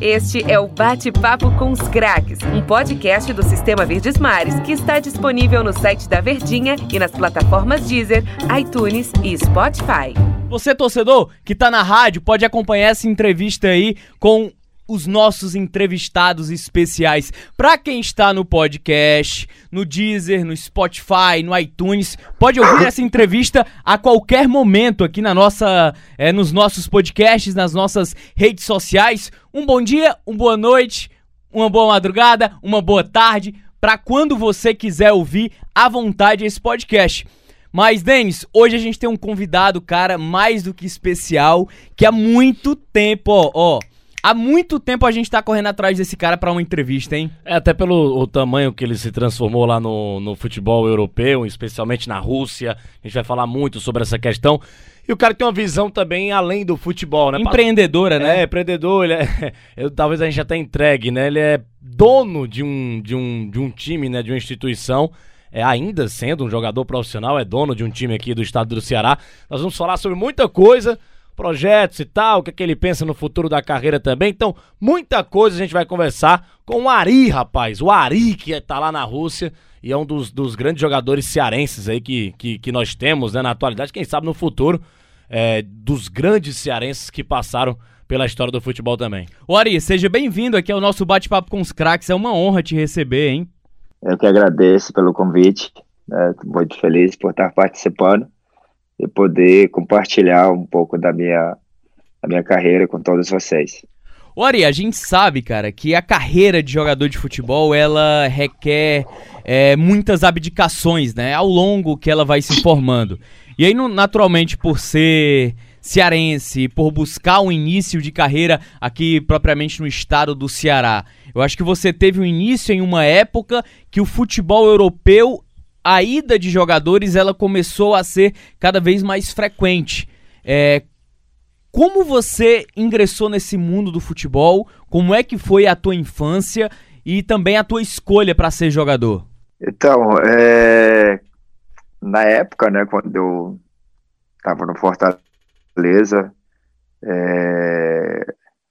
Este é o Bate-Papo com os Craques, um podcast do Sistema Verdes Mares que está disponível no site da Verdinha e nas plataformas Deezer, iTunes e Spotify. Você, torcedor, que tá na rádio, pode acompanhar essa entrevista aí com os nossos entrevistados especiais. Para quem está no podcast, no Deezer, no Spotify, no iTunes, pode ouvir essa entrevista a qualquer momento aqui na nossa, é, nos nossos podcasts, nas nossas redes sociais. Um bom dia, uma boa noite, uma boa madrugada, uma boa tarde, para quando você quiser ouvir à vontade esse podcast. Mas, Denis, hoje a gente tem um convidado, cara, mais do que especial, que há muito tempo, ó, ó Há muito tempo a gente tá correndo atrás desse cara para uma entrevista, hein? É, até pelo o tamanho que ele se transformou lá no, no futebol europeu, especialmente na Rússia. A gente vai falar muito sobre essa questão. E o cara tem uma visão também além do futebol, né? Empreendedora, né? É, empreendedor, ele é. Eu, talvez a gente já tenha entregue, né? Ele é dono de um, de um, de um time, né? De uma instituição. É, ainda sendo um jogador profissional, é dono de um time aqui do estado do Ceará. Nós vamos falar sobre muita coisa projetos e tal, o que, é que ele pensa no futuro da carreira também. Então, muita coisa a gente vai conversar com o Ari, rapaz. O Ari, que tá lá na Rússia e é um dos, dos grandes jogadores cearenses aí que, que, que nós temos né, na atualidade. Quem sabe no futuro, é, dos grandes cearenses que passaram pela história do futebol também. O Ari, seja bem-vindo aqui ao nosso bate-papo com os craques. É uma honra te receber, hein? Eu que agradeço pelo convite. Estou muito feliz por estar participando e poder compartilhar um pouco da minha, da minha carreira com todos vocês. Ori, a gente sabe, cara, que a carreira de jogador de futebol ela requer é, muitas abdicações, né? Ao longo que ela vai se formando. E aí, naturalmente, por ser cearense, por buscar um início de carreira aqui propriamente no estado do Ceará, eu acho que você teve um início em uma época que o futebol europeu a ida de jogadores ela começou a ser cada vez mais frequente. É, como você ingressou nesse mundo do futebol? Como é que foi a tua infância e também a tua escolha para ser jogador? Então, é, na época, né, quando eu estava no Fortaleza, é,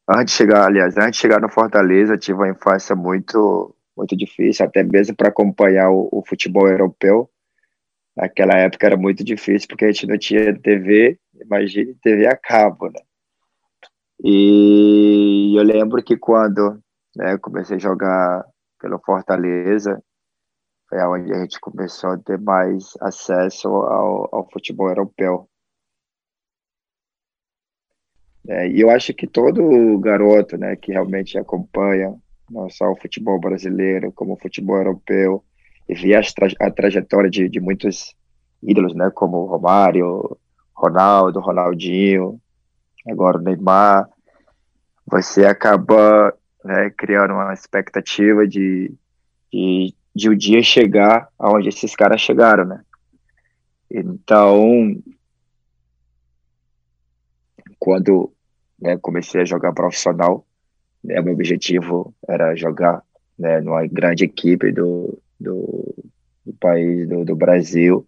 antes de chegar, aliás, antes de chegar no Fortaleza, tive uma infância muito muito difícil, até mesmo para acompanhar o, o, futebol europeu. Naquela época era muito difícil, porque a gente não tinha TV, imagine TV a cabo, né? E eu lembro que quando né, comecei a jogar pelo Fortaleza, foi onde a gente começou a ter mais acesso ao, ao futebol europeu. É, e eu acho que todo garoto né, que realmente acompanha não só o futebol brasileiro, como o futebol europeu, e vi a, tra a trajetória de, de muitos ídolos, né, como Romário, Ronaldo, Ronaldinho, agora o Neymar, você acaba né, criando uma expectativa de, de, de um dia chegar aonde esses caras chegaram, né? Então, quando né, comecei a jogar profissional, né, meu objetivo era jogar né, numa grande equipe do, do, do país, do, do, Brasil.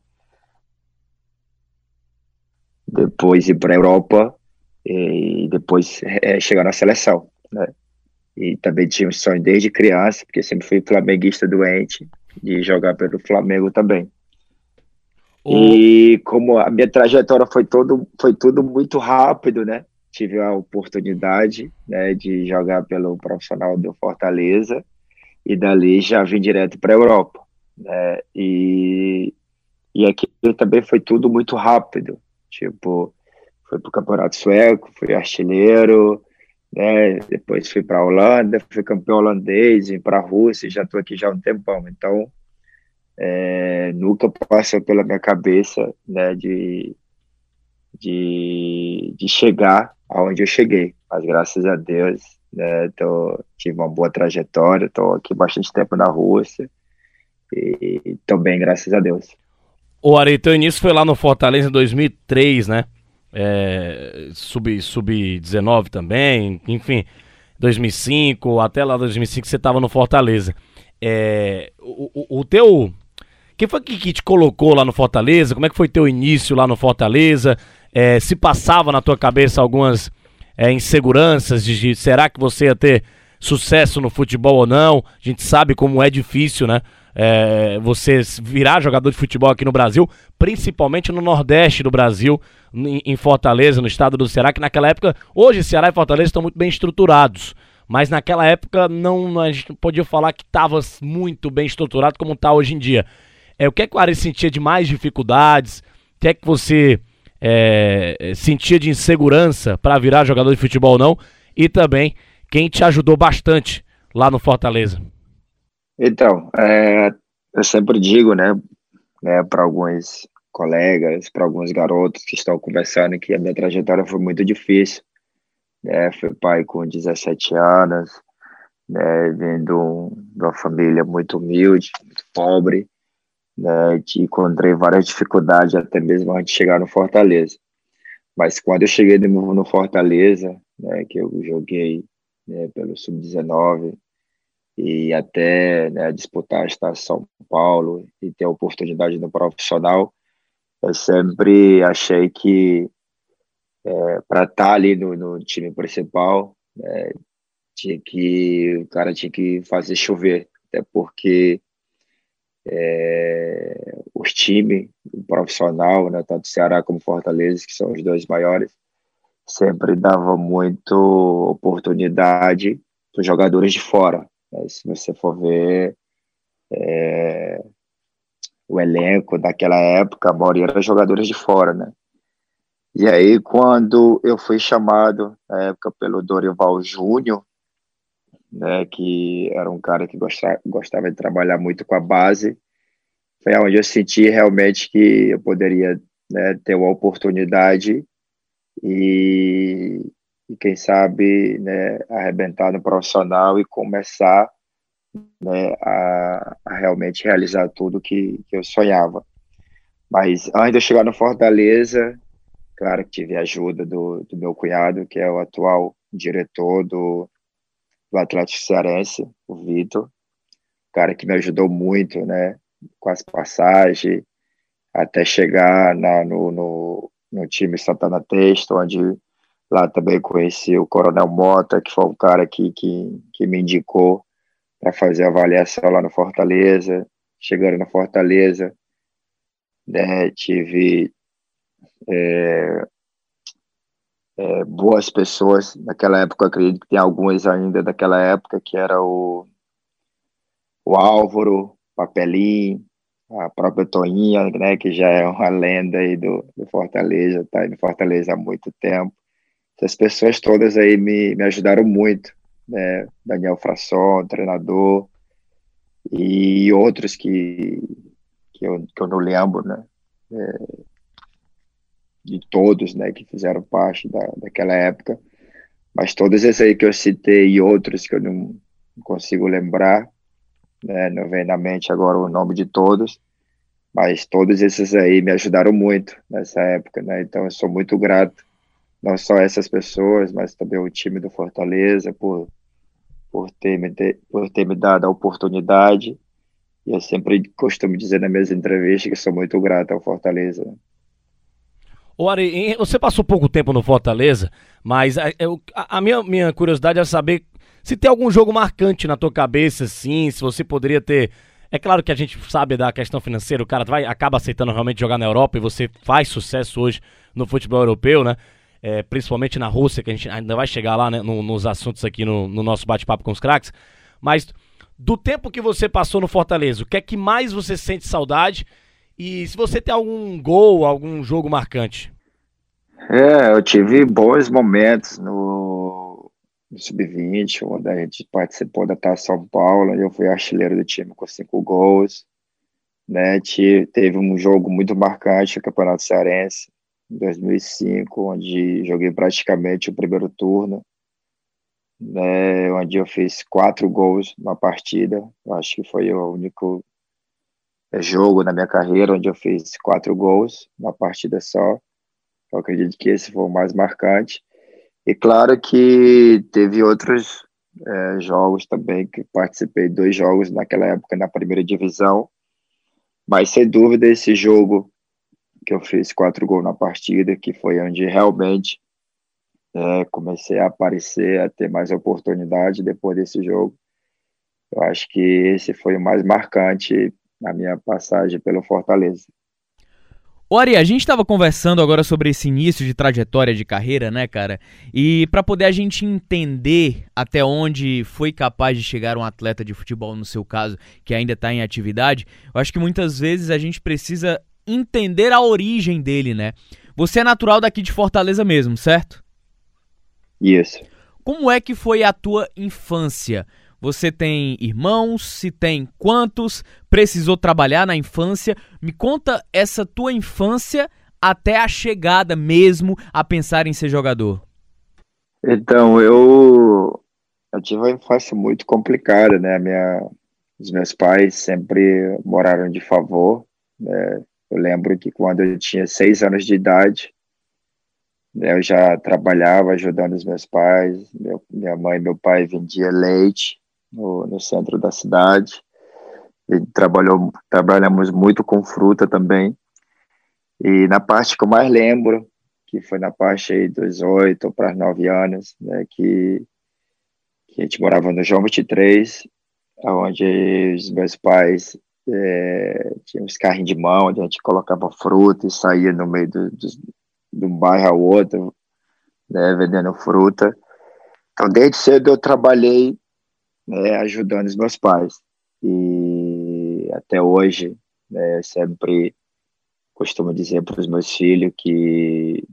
Depois ir para a Europa e depois é, chegar na seleção. Né? E também tinha um sonho desde criança, porque sempre fui flamenguista doente, de jogar pelo Flamengo também. E como a minha trajetória foi, todo, foi tudo muito rápido, né? Tive a oportunidade né, de jogar pelo profissional do Fortaleza e dali já vim direto para a Europa. Né, e, e aqui também foi tudo muito rápido. Tipo, fui para o Campeonato Sueco, fui artilheiro, né, depois fui para a Holanda, fui campeão holandês, vim para a Rússia, já estou aqui já há um tempão. Então, é, nunca passou pela minha cabeça né, de, de, de chegar aonde eu cheguei. Mas graças a Deus, né, tô, tive uma boa trajetória, estou aqui bastante tempo na Rússia e estou bem, graças a Deus. O Ari, teu início foi lá no Fortaleza em 2003, né? É, sub, sub-19 também, enfim, 2005, até lá 2005 você estava no Fortaleza. É, o, o, o, teu. Quem foi que, te colocou lá no Fortaleza? Como é que foi teu início lá no Fortaleza? É, se passava na tua cabeça algumas é, inseguranças de, de será que você ia ter sucesso no futebol ou não. A gente sabe como é difícil, né? É, você virar jogador de futebol aqui no Brasil, principalmente no Nordeste do Brasil, em, Fortaleza, no estado do Ceará, que naquela época, hoje Ceará e Fortaleza estão muito bem estruturados. Mas naquela época não, a gente não podia falar que estava muito bem estruturado como está hoje em dia. É, o que é que o Ari sentia de mais dificuldades? O que é que você é, sentia de insegurança para virar jogador de futebol ou não? E também quem te ajudou bastante lá no Fortaleza? Então, é, eu sempre digo, né, né para alguns colegas, para alguns garotos que estão conversando que a minha trajetória foi muito difícil. Né, fui pai com 17 anos, né, vindo de uma família muito humilde, muito pobre, né, encontrei várias dificuldades até mesmo antes de chegar no Fortaleza. Mas quando eu cheguei no Fortaleza, né, que eu joguei né, pelo Sub-19 e até né, disputar a São Paulo e ter a oportunidade no profissional, eu sempre achei que é, para estar tá ali no, no, time principal, é, tinha que o cara tinha que fazer chover, até porque é, os times profissional, né, tanto Ceará como Fortaleza, que são os dois maiores, sempre dava muito oportunidade para os jogadores de fora. Né? Se você for ver é, o elenco daquela época, a maioria era jogadores de fora, né? E aí, quando eu fui chamado, na época, pelo Dorival Júnior, né, que era um cara que gostava, gostava de trabalhar muito com a base, foi onde eu senti realmente que eu poderia né, ter uma oportunidade e, e quem sabe né, arrebentar no profissional e começar né, a, a, realmente realizar tudo que, que eu sonhava. Mas antes de eu chegar no Fortaleza, claro que tive a ajuda do, do meu cunhado, que é o atual diretor do, do Atlético Cearense, o Vitor, cara que me ajudou muito, né, com as passagens, até chegar na, no, no, no time Santana Texto, onde lá também conheci o Coronel Mota, que foi um cara que, que, que me indicou para fazer a avaliação lá no Fortaleza. Chegando na Fortaleza, né, tive é, é, boas pessoas naquela época, acredito que tem algumas ainda daquela época, que era o, o Álvaro, Papelinho, a própria Toinha, né, que já é uma lenda aí do, do Fortaleza, está aí no Fortaleza há muito tempo. Essas pessoas todas aí me, me ajudaram muito, né, Daniel Frasson, treinador, e outros que, que, eu, que eu não lembro, né, é, de todos, né, que fizeram parte da, daquela época, mas todos esses aí que eu citei e outros que eu não consigo lembrar, né, não vem na mente agora o nome de todos, mas todos esses aí me ajudaram muito nessa época, né? Então eu sou muito grato, não só essas pessoas, mas também o time do Fortaleza por por ter me ter, por ter me dado a oportunidade. E eu sempre costumo dizer nas minhas entrevistas que sou muito grato ao Fortaleza. Né? O Ari, você passou pouco tempo no Fortaleza, mas a, a, minha, minha curiosidade é saber se tem algum jogo marcante na tua cabeça, sim, se você poderia ter. É claro que a gente sabe da questão financeira, o cara vai, acaba aceitando realmente jogar na Europa e você faz sucesso hoje no futebol europeu, né? É, principalmente na Rússia, que a gente ainda vai chegar lá né, no, nos assuntos aqui no, no nosso bate-papo com os craques. Mas do tempo que você passou no Fortaleza, o que é que mais você sente saudade? E se você tem algum gol, algum jogo marcante? É, eu tive bons momentos no do Sub-20, onde a gente participou da Taça São Paulo, eu fui artilheiro do time com cinco gols. Né? Teve um jogo muito marcante no Campeonato Cearense, em 2005, onde joguei praticamente o primeiro turno, né? onde eu fiz quatro gols na partida. Eu acho que foi o único jogo na minha carreira onde eu fiz quatro gols, uma partida só. Eu acredito que esse foi o mais marcante. E claro que teve outros é, jogos também, que participei dois jogos naquela época na primeira divisão, mas sem dúvida esse jogo que eu fiz quatro gols na partida, que foi onde realmente é, comecei a aparecer, a ter mais oportunidade depois desse jogo. Eu acho que esse foi o mais marcante na minha passagem pelo Fortaleza. O Ari, a gente estava conversando agora sobre esse início de trajetória de carreira, né, cara? E para poder a gente entender até onde foi capaz de chegar um atleta de futebol, no seu caso, que ainda está em atividade, eu acho que muitas vezes a gente precisa entender a origem dele, né? Você é natural daqui de Fortaleza mesmo, certo? Isso. Como é que foi a tua infância? Você tem irmãos? Se tem quantos? Precisou trabalhar na infância? Me conta essa tua infância até a chegada mesmo a pensar em ser jogador. Então, eu, eu tive uma infância muito complicada, né? Minha, os meus pais sempre moraram de favor. Né? Eu lembro que quando eu tinha seis anos de idade, né, eu já trabalhava ajudando os meus pais. Meu, minha mãe e meu pai vendia leite no, no centro da cidade. E trabalhou, trabalhamos muito com fruta também. E na parte que eu mais lembro, que foi na parte dos oito para nove anos, né, que, que a gente morava no João 23, onde os meus pais é, tinham uns carrinhos de mão, onde a gente colocava fruta e saía no meio do, do, de um bairro ao outro, né, vendendo fruta. Então, desde cedo eu trabalhei né, ajudando os meus pais. E até hoje, né, sempre costumo dizer para os meus filhos que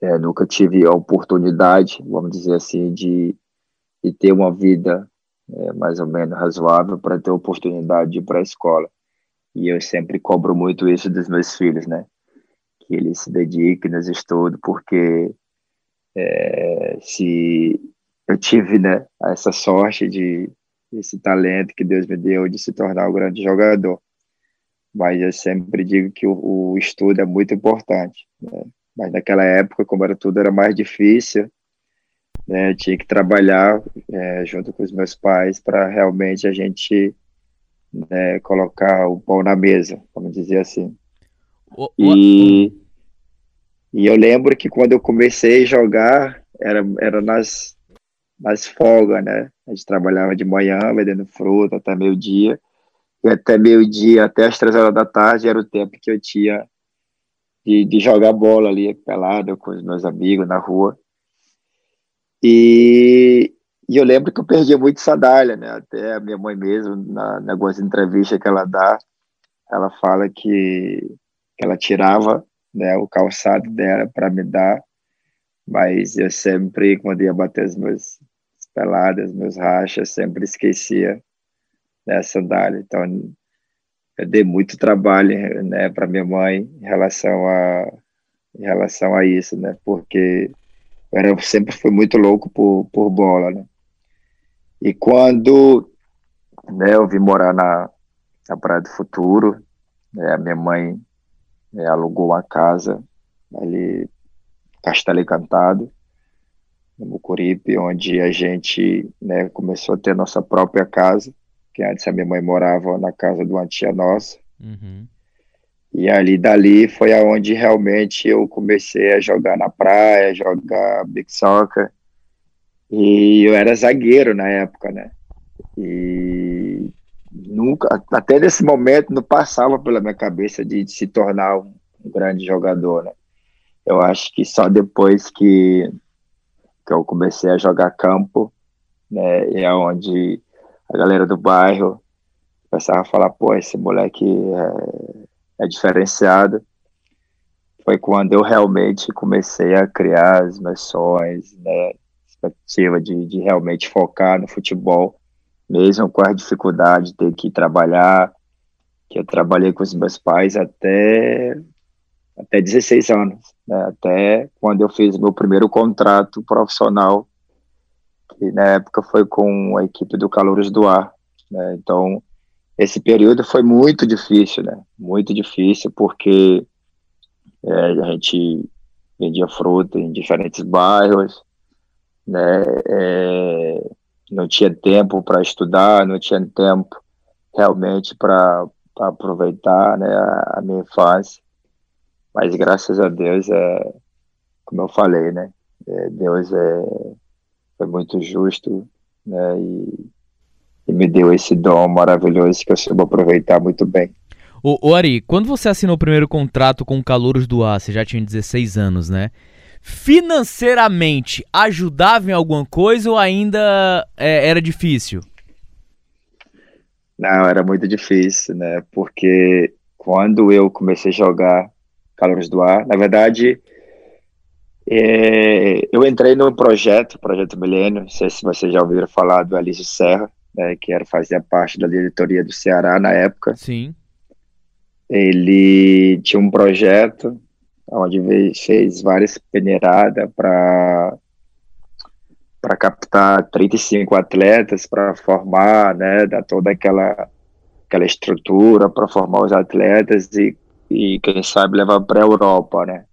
é, nunca tive a oportunidade, vamos dizer assim, de, de ter uma vida é, mais ou menos razoável para ter a oportunidade de ir para a escola. E eu sempre cobro muito isso dos meus filhos, né? Que eles se dediquem nos estudos, porque é, se eu tive, né, essa sorte de esse talento que Deus me deu de se tornar um grande jogador. Mas eu sempre digo que o, o estudo é muito importante. Né? Mas naquela época, como era tudo era mais difícil, né, eu tinha que trabalhar é, junto com os meus pais para realmente a gente né, colocar o pão na mesa, vamos dizer assim. E, e eu lembro que quando eu comecei a jogar, era, era nas, nas folgas, né? A gente trabalhava de manhã, vendendo fruta até meio-dia, e até meio-dia, até as três horas da tarde, era o tempo que eu tinha de, de jogar bola ali, pelado, com os meus amigos na rua. E, e eu lembro que eu perdia muito sandália, né? Até a minha mãe mesmo, na, na algumas entrevistas que ela dá, ela fala que, que ela tirava né, o calçado dela para me dar, mas eu sempre, quando ia bater os meus, peladas, meus rachas, sempre esquecia né, sandália. Então, eu dei muito trabalho né, para minha mãe em relação a em relação a isso, né? Porque eu era, sempre fui muito louco por, por bola, né? E quando né, eu vim morar na, na Praia do Futuro, né, a minha mãe né, alugou uma casa ali, Castelo Encantado, no Mucuripe, onde a gente né, começou a ter nossa própria casa, que antes a minha mãe morava na casa de uma tia nossa. Uhum. E ali dali foi aonde realmente eu comecei a jogar na praia, jogar big soccer. E eu era zagueiro na época, né? E nunca, até nesse momento, não passava pela minha cabeça de, de se tornar um, um grande jogador, né? Eu acho que só depois que que eu comecei a jogar campo, né, e é onde a galera do bairro começava a falar, pô, esse moleque é, é diferenciado. Foi quando eu realmente comecei a criar as sonhos, né, expectativa de, de realmente focar no futebol, mesmo com a dificuldade de ter que trabalhar, que eu trabalhei com os meus pais até até 16 anos, né, até quando eu fiz meu primeiro contrato profissional, que na época foi com a equipe do Calores do Ar. Né, então, esse período foi muito difícil, né, muito difícil, porque é, a gente vendia fruta em diferentes bairros, né, é, não tinha tempo para estudar, não tinha tempo realmente para aproveitar né, a, a minha infância. Mas graças a Deus, é, como eu falei, né? é, Deus é, foi muito justo, né? E, e, me deu esse dom maravilhoso que eu soube aproveitar muito bem. O, o Ari, quando você assinou o primeiro contrato com o Calouros do Ar, você já tinha 16 anos, né? Financeiramente, ajudava em alguma coisa ou ainda é, era difícil? Não, era muito difícil, né? Porque quando eu comecei a jogar Calouros do Ar, na verdade, é, eu entrei no projeto, Projeto Milênio, não sei se vocês já ouviram falar do Alice Serra, né, que era fazia parte da diretoria do Ceará na época. Sim. Ele tinha um projeto onde fez várias peneiradas para para captar 35 atletas para formar, né, dar toda aquela aquela estrutura para formar os atletas e, e quem sabe levar para a Europa, né?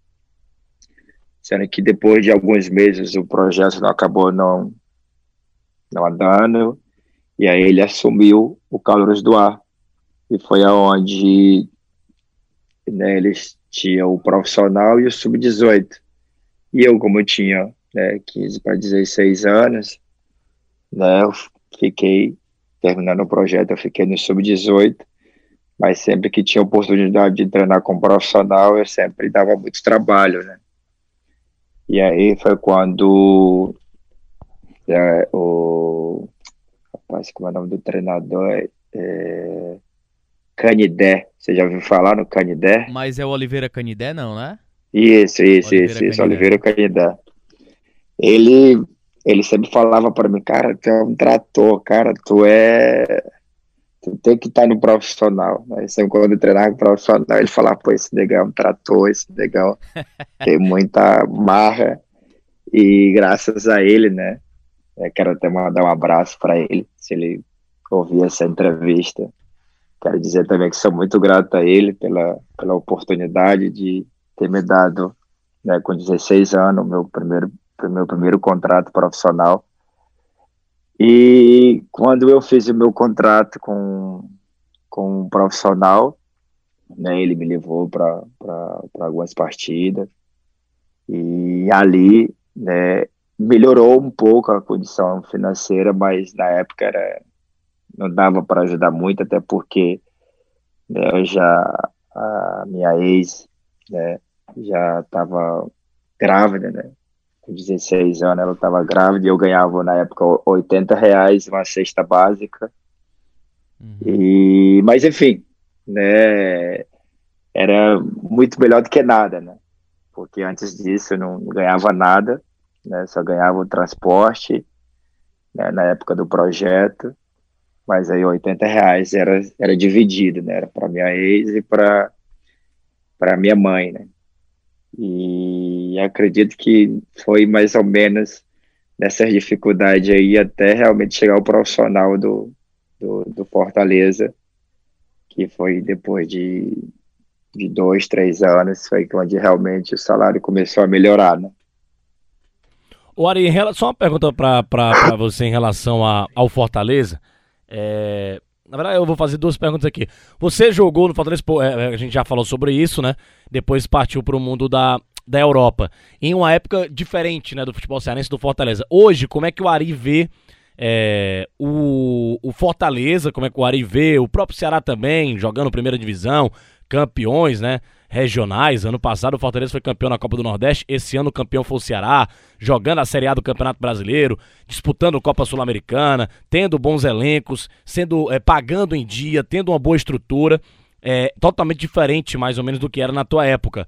Sendo que depois de alguns meses o projeto não acabou não não andando e aí ele assumiu o Calores do Ar e foi aonde né, eles tinham o profissional e o sub-18. E eu, como eu tinha né, 15 para 16 anos, né, eu fiquei, terminando o projeto, eu fiquei no sub-18, mas sempre que tinha oportunidade de treinar com profissional, eu sempre dava muito trabalho, né. E aí foi quando é, o rapaz, como é o nome do treinador? É, é Canidé. Você já ouviu falar no Canidé? Mas é o Oliveira Canidé, não, né? Isso, isso, Oliveira isso, isso, Oliveira Canidé. Ele, ele sempre falava para mim, cara, tu é um trator, cara, tu é. Tu tem que estar tá no profissional. Né? Sempre quando eu treinava com profissional, ele falava, pô, esse negão é um trator, esse negão tem muita marra. E graças a ele, né? Eu quero até mandar um abraço para ele, se ele ouvir essa entrevista. Quero dizer também que sou muito grato a ele pela, pela oportunidade de ter me dado, né, com 16 anos, meu primeiro, meu primeiro contrato profissional. E quando eu fiz o meu contrato com, com um profissional, né, ele me levou para algumas partidas. E ali, né, melhorou um pouco a condição financeira, mas na época era não dava para ajudar muito, até porque né, eu já a minha ex né, já estava grávida, né? Com 16 anos ela estava grávida e eu ganhava na época 80 reais uma cesta básica. Uhum. E, mas enfim, né? Era muito melhor do que nada, né? Porque antes disso eu não ganhava nada, né? Só ganhava o transporte, né? na época do projeto mas aí 80 reais era, era dividido, né? Era para minha ex e para para minha mãe, né? E acredito que foi mais ou menos nessa dificuldade aí até realmente chegar ao profissional do, do, do Fortaleza, que foi depois de, de dois, três anos, foi onde realmente o salário começou a melhorar, né? O Ari, só uma pergunta para você em relação a, ao Fortaleza. É... Na verdade, eu vou fazer duas perguntas aqui. Você jogou no Fortaleza, é, a gente já falou sobre isso, né? Depois partiu para o mundo da, da Europa. Em uma época diferente, né, do futebol cearense do Fortaleza. Hoje, como é que o Ari vê é, o, o Fortaleza, como é que o Ari vê, o próprio Ceará também, jogando primeira divisão, campeões, né? Regionais. Ano passado o Fortaleza foi campeão na Copa do Nordeste, esse ano o campeão foi o Ceará, jogando a Série A do Campeonato Brasileiro, disputando Copa Sul-Americana, tendo bons elencos, sendo é, pagando em dia, tendo uma boa estrutura, é, totalmente diferente mais ou menos do que era na tua época.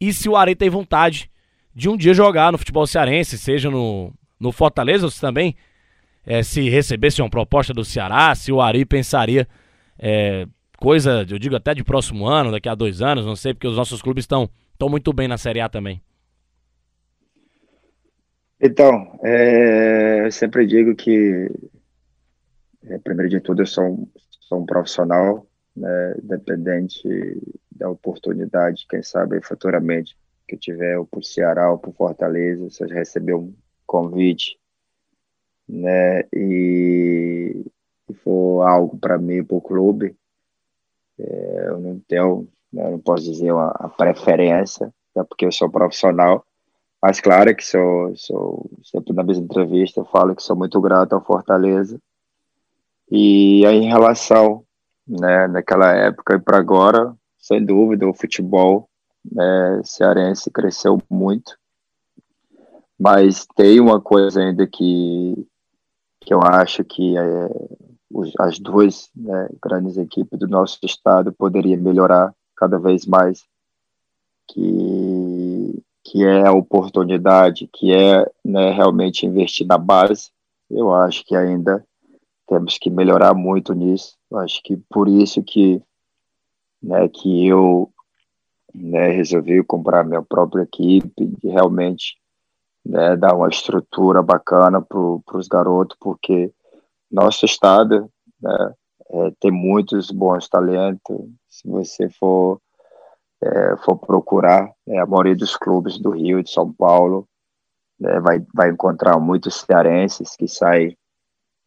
E se o Ari tem vontade de um dia jogar no futebol cearense, seja no, no Fortaleza, você também, é, se recebesse uma proposta do Ceará, se o Ari pensaria é, coisa, eu digo até de próximo ano, daqui a dois anos, não sei, porque os nossos clubes estão muito bem na Série A também. Então, é, eu sempre digo que, é, primeiro de tudo, eu sou um, sou um profissional, né, independente da oportunidade, quem sabe futuramente que eu tiver ou o Ceará ou o Fortaleza, se eu receber um convite, né, e, e for algo para mim, para o clube, é, eu não tenho, né, não posso dizer uma, preferência, até porque eu sou profissional, Mas claro que sou, sou sempre na mesma entrevista eu falo que sou muito grato ao Fortaleza. E aí, em relação, né, naquela época e para agora, sem dúvida, o futebol né, cearense cresceu muito. Mas tem uma coisa ainda que, que eu acho que é, as duas né, grandes equipes do nosso estado poderiam melhorar cada vez mais, que, que é a oportunidade, que é né, realmente investir na base. Eu acho que ainda temos que melhorar muito nisso. Eu acho que por isso que, né, que eu né, resolvi comprar minha própria equipe, e realmente né, dar uma estrutura bacana para os garotos, porque nosso estado né, é, tem muitos bons talentos. Se você for, é, for procurar, né, a maioria dos clubes do Rio, de São Paulo, né, vai, vai encontrar muitos cearenses que saem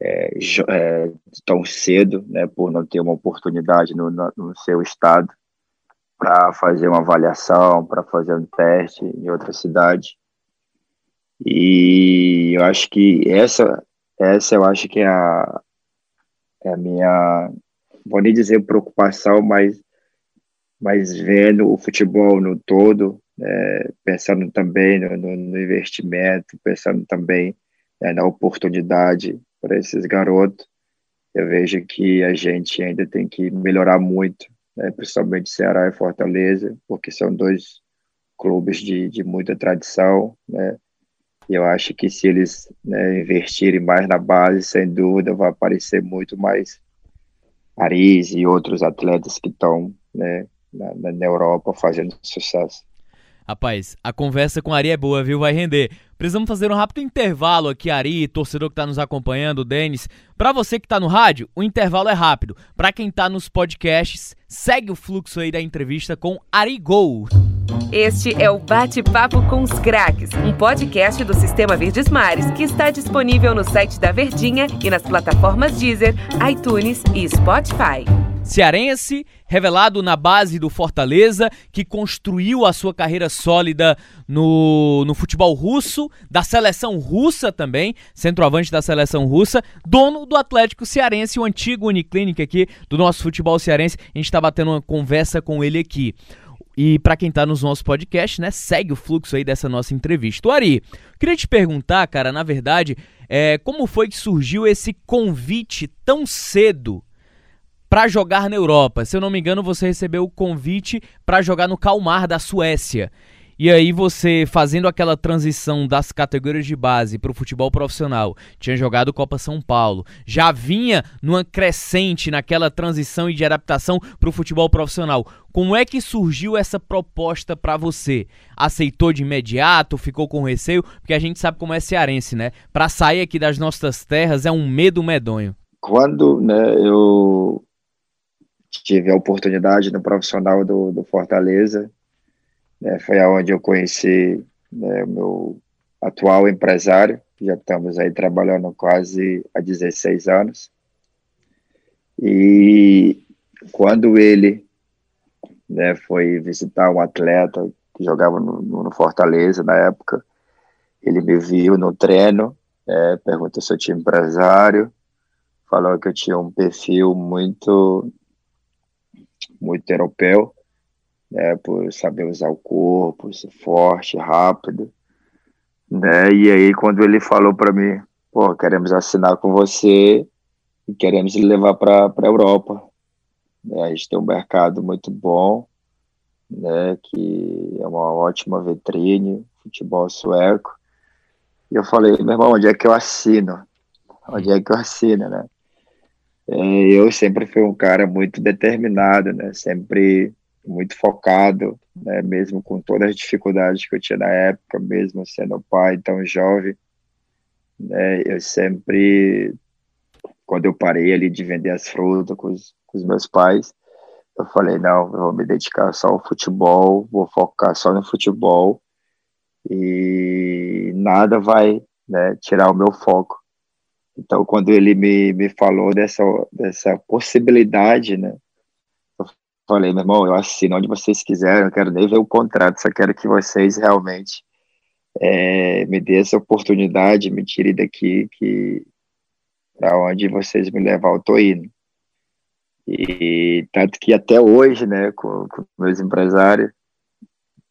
é, é, tão cedo, né, por não ter uma oportunidade no, no seu estado, para fazer uma avaliação, para fazer um teste em outra cidade. E eu acho que essa, essa eu acho que é a, é a minha, vou nem dizer preocupação, mas, mas vendo o futebol no todo, é, pensando também no, no, no, investimento, pensando também é, na oportunidade para esses garotos, eu vejo que a gente ainda tem que melhorar muito, né, principalmente Ceará e Fortaleza, porque são dois clubes de, de muita tradição, né, e eu acho que se eles né, investirem mais na base, sem dúvida, vai aparecer muito mais Paris e outros atletas que estão né, na, na Europa fazendo sucesso. Rapaz, a conversa com Ari é boa, viu? Vai render. Precisamos fazer um rápido intervalo aqui, Ari, torcedor que está nos acompanhando, Denis. Para você que está no rádio, o intervalo é rápido. Para quem está nos podcasts, segue o fluxo aí da entrevista com Ari Gol. Este é o Bate-Papo com os Craques, um podcast do Sistema Verdes Mares que está disponível no site da Verdinha e nas plataformas Deezer, iTunes e Spotify cearense, revelado na base do Fortaleza, que construiu a sua carreira sólida no, no futebol russo, da seleção russa também, centroavante da seleção russa, dono do Atlético Cearense, o antigo Uniclinic aqui do nosso futebol cearense. A gente está batendo uma conversa com ele aqui. E para quem tá nos nossos podcasts, né, segue o fluxo aí dessa nossa entrevista. O Ari, queria te perguntar, cara, na verdade, é, como foi que surgiu esse convite tão cedo para jogar na Europa. Se eu não me engano, você recebeu o convite para jogar no Kalmar da Suécia. E aí você fazendo aquela transição das categorias de base para o futebol profissional, tinha jogado Copa São Paulo, já vinha numa crescente naquela transição e de adaptação para o futebol profissional. Como é que surgiu essa proposta para você? Aceitou de imediato? Ficou com receio? Porque a gente sabe como é cearense, né? Para sair aqui das nossas terras é um medo medonho. Quando né, eu tive a oportunidade no profissional do, do Fortaleza, né, foi aonde eu conheci né, o meu atual empresário, já estamos aí trabalhando quase há 16 anos, e quando ele né, foi visitar um atleta que jogava no, no Fortaleza na época, ele me viu no treino, é, perguntou se eu tinha empresário, falou que eu tinha um perfil muito muito europeu, né, por saber usar o corpo, ser forte, rápido, né? E aí quando ele falou para mim, pô, queremos assinar com você e queremos levar para a Europa. Né? A gente tem um mercado muito bom, né? Que é uma ótima vitrine, futebol sueco. E eu falei, meu irmão, onde é que eu assino? Onde é que eu assino, né? É, eu sempre fui um cara muito determinado, né? Sempre muito focado, né? Mesmo com todas as dificuldades que eu tinha na época, mesmo sendo pai tão jovem, né? Eu sempre, quando eu parei ali de vender as frutas com os, com os meus pais, eu falei não, eu vou me dedicar só ao futebol, vou focar só no futebol e nada vai, né? Tirar o meu foco então, quando ele me, me falou dessa, dessa possibilidade, né? Falei, meu irmão, eu assino onde vocês quiserem, eu quero nem ver o contrato, só quero que vocês realmente é, me dê essa oportunidade, me tire daqui que para onde vocês me levar eu tô indo. E tanto que até hoje, né, com, com meus empresários,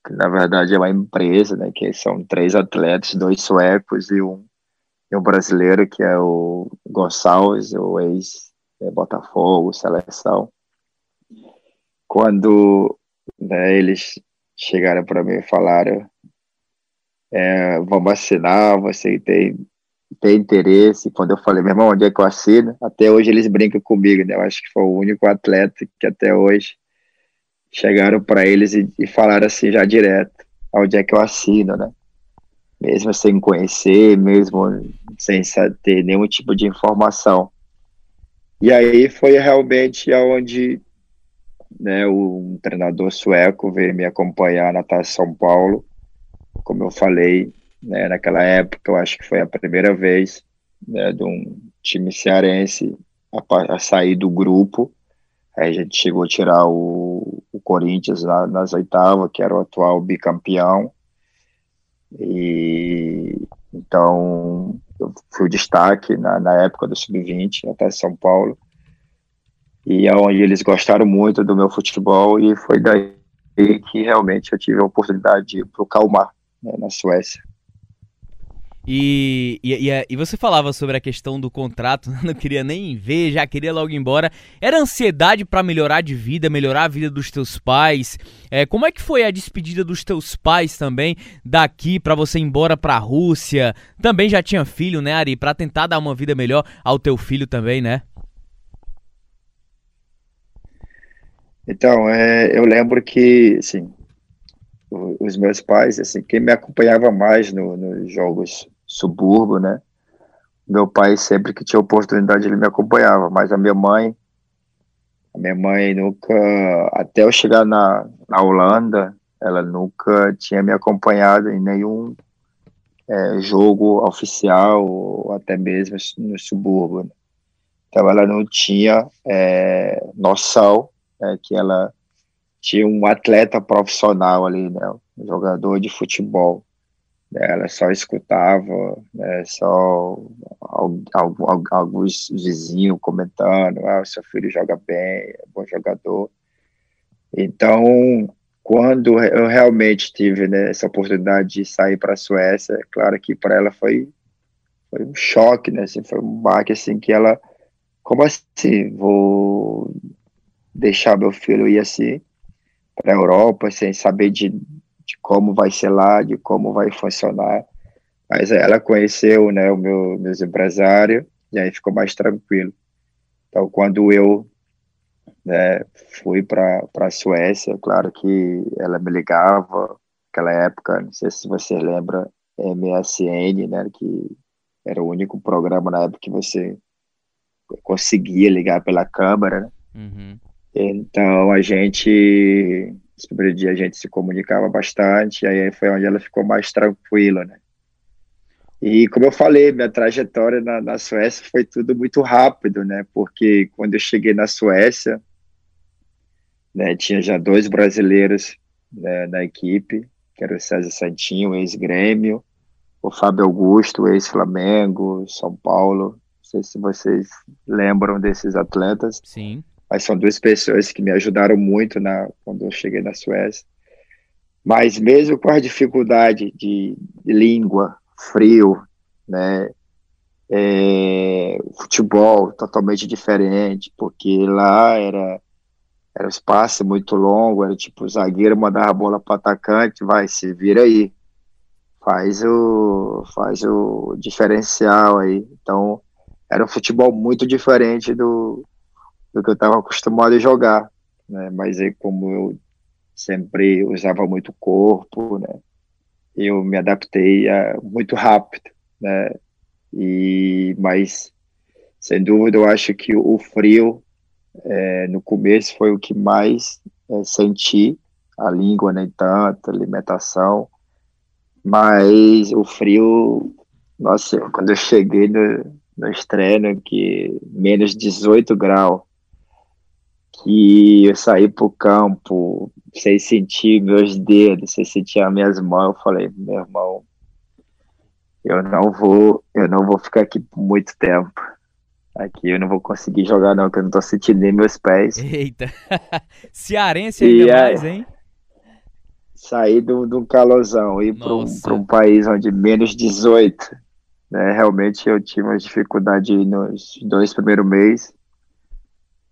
que na verdade é uma empresa, né, que são três atletas, dois suecos e um, e um brasileiro, que é o Gonçalves, o ex-Botafogo, seleção. Quando né, eles chegaram para mim e falaram, é, vamos assinar, você tem ter interesse. Quando eu falei, meu irmão, onde é que eu assino? Até hoje eles brincam comigo, né? Eu acho que foi o único atleta que até hoje chegaram para eles e, e, falaram assim já direto, onde é que eu assino, né? Mesmo sem conhecer, mesmo sem ter nenhum tipo de informação. E aí foi realmente aonde né, o treinador sueco veio me acompanhar na Taça São Paulo. Como eu falei, né, naquela época, eu acho que foi a primeira vez né, de um time cearense a, a, sair do grupo. Aí a gente chegou a tirar o, o Corinthians lá nas oitavas, que era o atual bicampeão. E então eu fui o destaque na, na época do Sub-20 até São Paulo. E é onde eles gostaram muito do meu futebol e foi daí que realmente eu tive a oportunidade de ir para o Kalmar, né, na Suécia. E, e, e, e, você falava sobre a questão do contrato, não queria nem ver, já queria logo ir embora. Era ansiedade para melhorar de vida, melhorar a vida dos teus pais? É, como é que foi a despedida dos teus pais também daqui para você ir embora para a Rússia? Também já tinha filho, né, Ari? Para tentar dar uma vida melhor ao teu filho também, né? Então, é, eu lembro que, assim, os meus pais, assim, quem me acompanhava mais no, nos jogos subúrbio, né? Meu pai sempre que tinha oportunidade ele me acompanhava, mas a minha mãe, a minha mãe nunca, até eu chegar na, na Holanda, ela nunca tinha me acompanhado em nenhum é, jogo oficial ou até mesmo no subúrbio. Né? Então ela não tinha é, noção é, que ela tinha um atleta profissional ali, né, um jogador de futebol. Ela só escutava, né, só alguns vizinhos comentando, ah, seu filho joga bem, é bom jogador. Então, quando eu realmente tive né, essa oportunidade de sair para a Suécia, é claro que para ela foi, foi um choque, né, assim, foi um baque, assim, que ela, como assim, vou deixar meu filho ir assim para a Europa sem saber de de como vai ser lá, de como vai funcionar. Mas ela conheceu, né, o meu meus empresários e aí ficou mais tranquilo. Então, quando eu né, fui para a Suécia, claro que ela me ligava, naquela época, não sei se você lembra, MSN, né, que era o único programa na época que você conseguia ligar pela câmera, né? Uhum. Então a gente esse primeiro dia a gente se comunicava bastante, aí foi onde ela ficou mais tranquila, né? E como eu falei, minha trajetória na, na Suécia foi tudo muito rápido, né? Porque quando eu cheguei na Suécia, né, tinha já dois brasileiros né, na equipe, que era o César Santinho, ex-Grêmio, o Fábio Augusto, ex-Flamengo, São Paulo. Não sei se vocês lembram desses atletas. Sim mas são duas pessoas que me ajudaram muito na, quando eu cheguei na Suécia. Mas mesmo com a dificuldade de, de língua, frio, né, é, futebol totalmente diferente, porque lá era era um espaço muito longo, era tipo o zagueiro mandava a bola para atacante, vai, se vira aí, faz o faz o diferencial aí. Então era um futebol muito diferente do do que eu estava acostumado a jogar, né? Mas aí como eu sempre usava muito corpo, né? Eu me adaptei muito rápido, né? E mas sem dúvida eu acho que o frio é, no começo foi o que mais é, senti, a língua nem tanto, a alimentação, mas o frio, nossa, quando eu cheguei no, nos treinos que menos 18 graus, que eu saí pro campo sem sentir meus dedos, sem sentir as minhas mãos, eu falei, meu irmão, eu não vou, eu não vou ficar aqui por muito tempo. Aqui eu não vou conseguir jogar não, porque eu não tô sentindo nem meus pés. Eita, cearense ainda e, mais, hein? Sair do, do calorzão, ir para um, um país onde menos 18, né? Realmente eu tive uma dificuldade nos dois primeiros meses,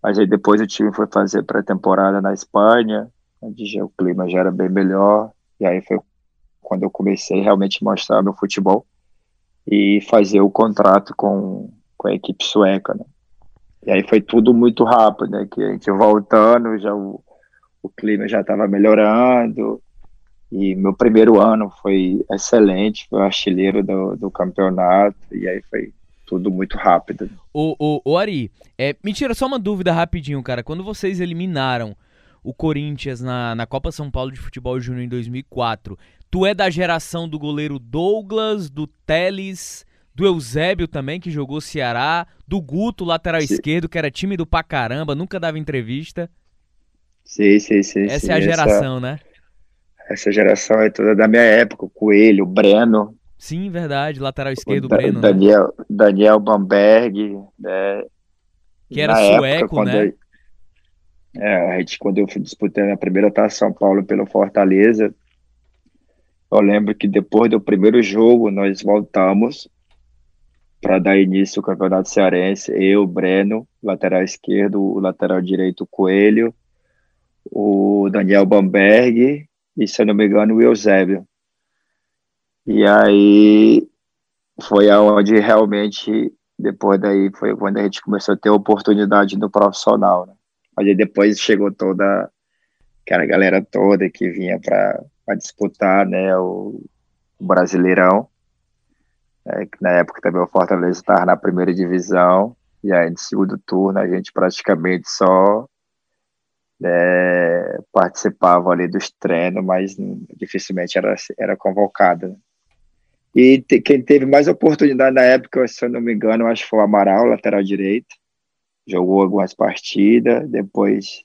mas aí depois o time foi fazer pré-temporada na Espanha, onde já, o clima já era bem melhor, e aí foi quando eu comecei realmente a mostrar meu futebol e fazer o contrato com, com a equipe sueca, né? E aí foi tudo muito rápido, né? Que a gente voltando, já o, o clima já estava melhorando. E meu primeiro ano foi excelente, foi artilheiro do, do campeonato, e aí foi tudo muito rápido. O, o, Ari, é, me tira só uma dúvida rapidinho, cara. Quando vocês eliminaram o Corinthians na, na Copa São Paulo de Futebol Júnior em 2004, Tu é da geração do goleiro Douglas, do Teles, do Eusébio também, que jogou Ceará, do Guto, lateral sim. esquerdo, que era tímido pra caramba, nunca dava entrevista. Sim, sim, sim. Essa sim, é a geração, essa, né? Essa geração é toda da minha época, o Coelho, o Breno. Sim, verdade, lateral esquerdo, o da, Breno. Né? Daniel, né? Daniel Bamberg, né? Que era Na sueco, época, né? Eu, é, a gente, quando eu fui disputando a primeira taça São Paulo pelo Fortaleza, eu lembro que depois do primeiro jogo nós voltamos para dar início ao Campeonato Cearense. Eu, Breno, lateral esquerdo, o lateral direito Coelho, o Daniel Bamberg e, se eu não me engano, o Eusébio. E aí foi aonde realmente, depois daí, foi quando a gente começou a ter oportunidade no profissional. Né? Aí depois chegou toda aquela galera toda que vinha para disputar né, o, o Brasileirão. É, que na época também o Fortaleza estava na primeira divisão, e aí no segundo turno a gente praticamente só é, participava ali dos treinos, mas dificilmente era, era convocado. Né? E te, quem teve mais oportunidade na época, se eu não me engano, acho que foi o Amaral, lateral direito. Jogou algumas partidas, depois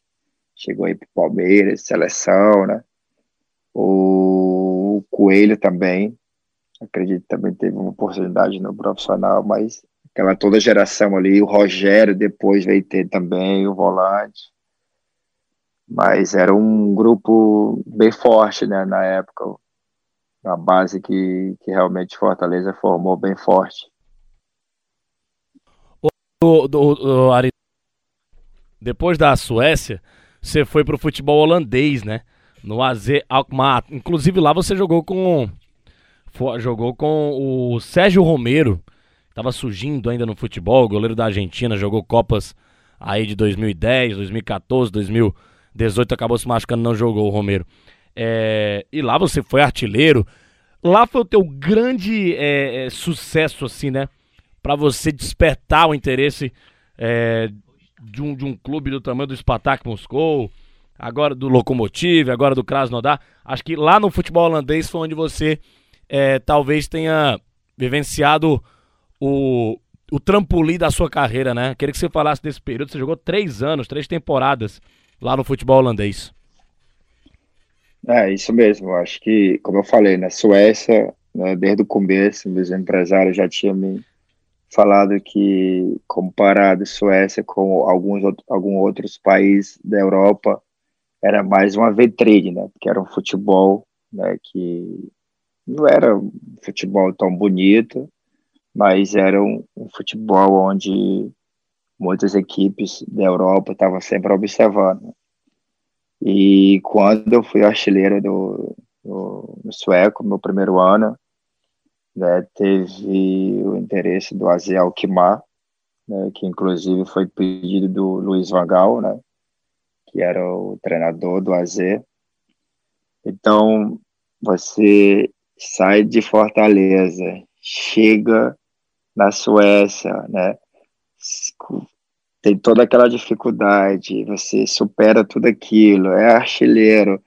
chegou aí para o Palmeiras, seleção, né? O Coelho também, acredito também teve uma oportunidade no profissional, mas aquela toda geração ali, o Rogério depois veio ter também, o volante. Mas era um grupo bem forte, né, na época. A base que, que realmente Fortaleza formou bem forte. O, do, do, Ari, depois da Suécia, você foi pro futebol holandês, né? no AZ Alkmaar. Inclusive lá você jogou com jogou com o Sérgio Romero, estava surgindo ainda no futebol, goleiro da Argentina, jogou Copas aí de 2010, 2014, 2018, acabou se machucando, não jogou o Romero. É, e lá você foi artilheiro. Lá foi o teu grande é, é, sucesso, assim, né? Para você despertar o interesse é, de, um, de um clube do tamanho do Spartak Moscou, agora do Lokomotiv, agora do Krasnodar. Acho que lá no futebol holandês foi onde você é, talvez tenha vivenciado o, o trampolim da sua carreira, né? Queria que você falasse desse período. Você jogou três anos, três temporadas lá no futebol holandês. É, isso mesmo. Acho que, como eu falei, na Suécia, né, desde o começo, meus empresários já tinham me falado que, comparado Suécia com alguns, alguns outros países da Europa, era mais uma vitrine, né? Porque era um futebol né, que não era um futebol tão bonito, mas era um, um futebol onde muitas equipes da Europa estavam sempre observando. E quando eu fui artilheiro do, do, do sueco, meu primeiro ano, né, teve o interesse do AZ Alkmaar, né, que inclusive foi pedido do Luiz Vangal, né, que era o treinador do AZ. Então, você sai de Fortaleza, chega na Suécia, né? Tem toda aquela dificuldade, você supera tudo aquilo, é artilheiro,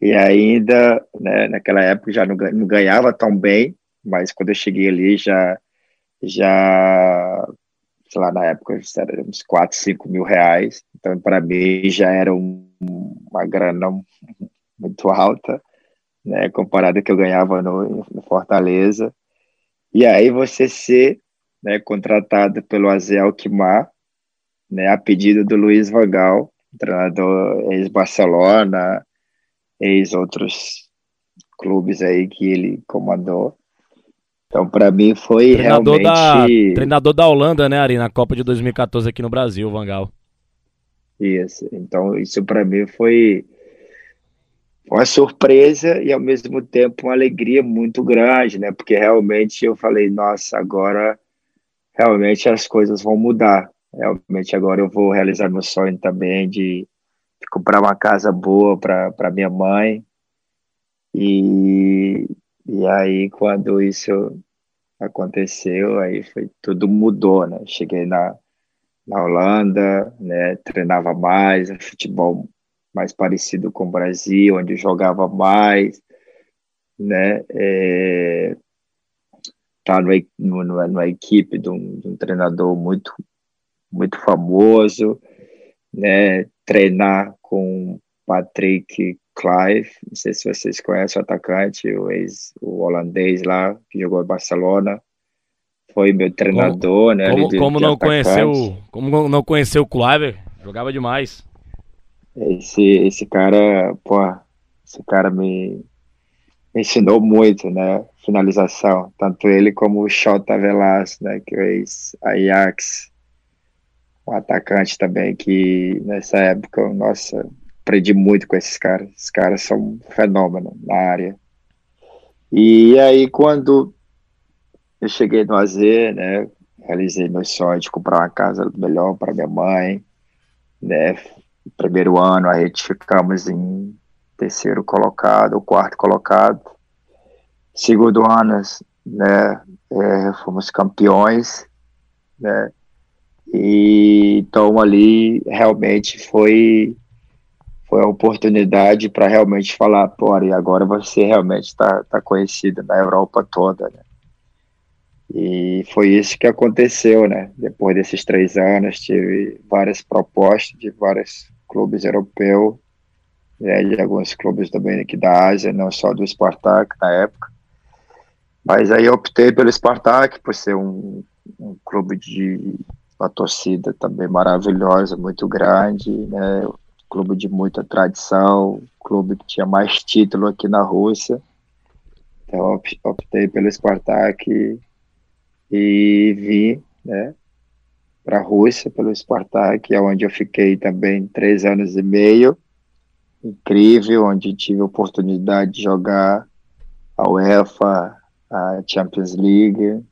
e ainda, né, naquela época já não, ganhava tão bem, mas quando eu cheguei ali já, já sei lá, na época era uns 4, 5 mil reais. Então, para mim, já era um, uma grana muito alta, né, comparado ao que eu ganhava no, no, Fortaleza. E aí você ser né, contratado pelo Azel Alkmaar, né, a pedido do Luiz Vagal, treinador ex-Barcelona, ex-outros clubes aí que ele comandou. Então, para mim, foi treinador realmente... Da, treinador da Holanda, né, Ari, na Copa de 2014 aqui no Brasil, Vangal. Isso. Então, isso para mim foi uma surpresa e, ao mesmo tempo, uma alegria muito grande, né? Porque realmente eu falei, nossa, agora realmente as coisas vão mudar. Realmente agora eu vou realizar meu sonho também de, de comprar uma casa boa para minha mãe. E, e aí, quando isso aconteceu, aí foi tudo mudou, né? Cheguei na, na Holanda, né? Treinava mais, futebol mais parecido com o Brasil, onde jogava mais, né? É, tá numa equipe de um, de um treinador muito muito famoso, né? Treinar com Patrick Clive, não sei se vocês conhecem o atacante, o ex, o holandês lá que jogou em Barcelona, foi meu treinador, como, né? Como, de, como de não atacante. conheceu, como não conheceu o Clive? Jogava demais. Esse esse cara, pô, esse cara me, ensinou muito, né? Finalização, tanto ele como o Xota Velasco, né? Que é o ex-Ajax, um atacante também que nessa época, nossa, aprendi muito com esses caras. Esses caras são um fenômeno na área. E aí, quando eu cheguei no AZ, né, realizei meu sonho de comprar uma casa melhor para minha mãe, né, primeiro ano a gente ficamos em terceiro colocado, quarto colocado, segundo ano, né, é, fomos campeões, né, e então ali realmente foi foi a oportunidade para realmente falar, pô, e agora você realmente está tá conhecido na Europa toda, né? E foi isso que aconteceu, né? Depois desses três anos, tive várias propostas de vários clubes europeus, né, de alguns clubes também aqui da Ásia, não só do Spartak na época. Mas aí optei pelo Spartak, por ser um, um clube de uma torcida também maravilhosa, muito grande, né? clube de muita tradição, clube que tinha mais título aqui na Rússia. Então optei pelo Spartak e, e vim, né, para a Rússia pelo Spartak, é onde eu fiquei também três anos e meio, incrível, onde tive a oportunidade de jogar a UEFA, a Champions League,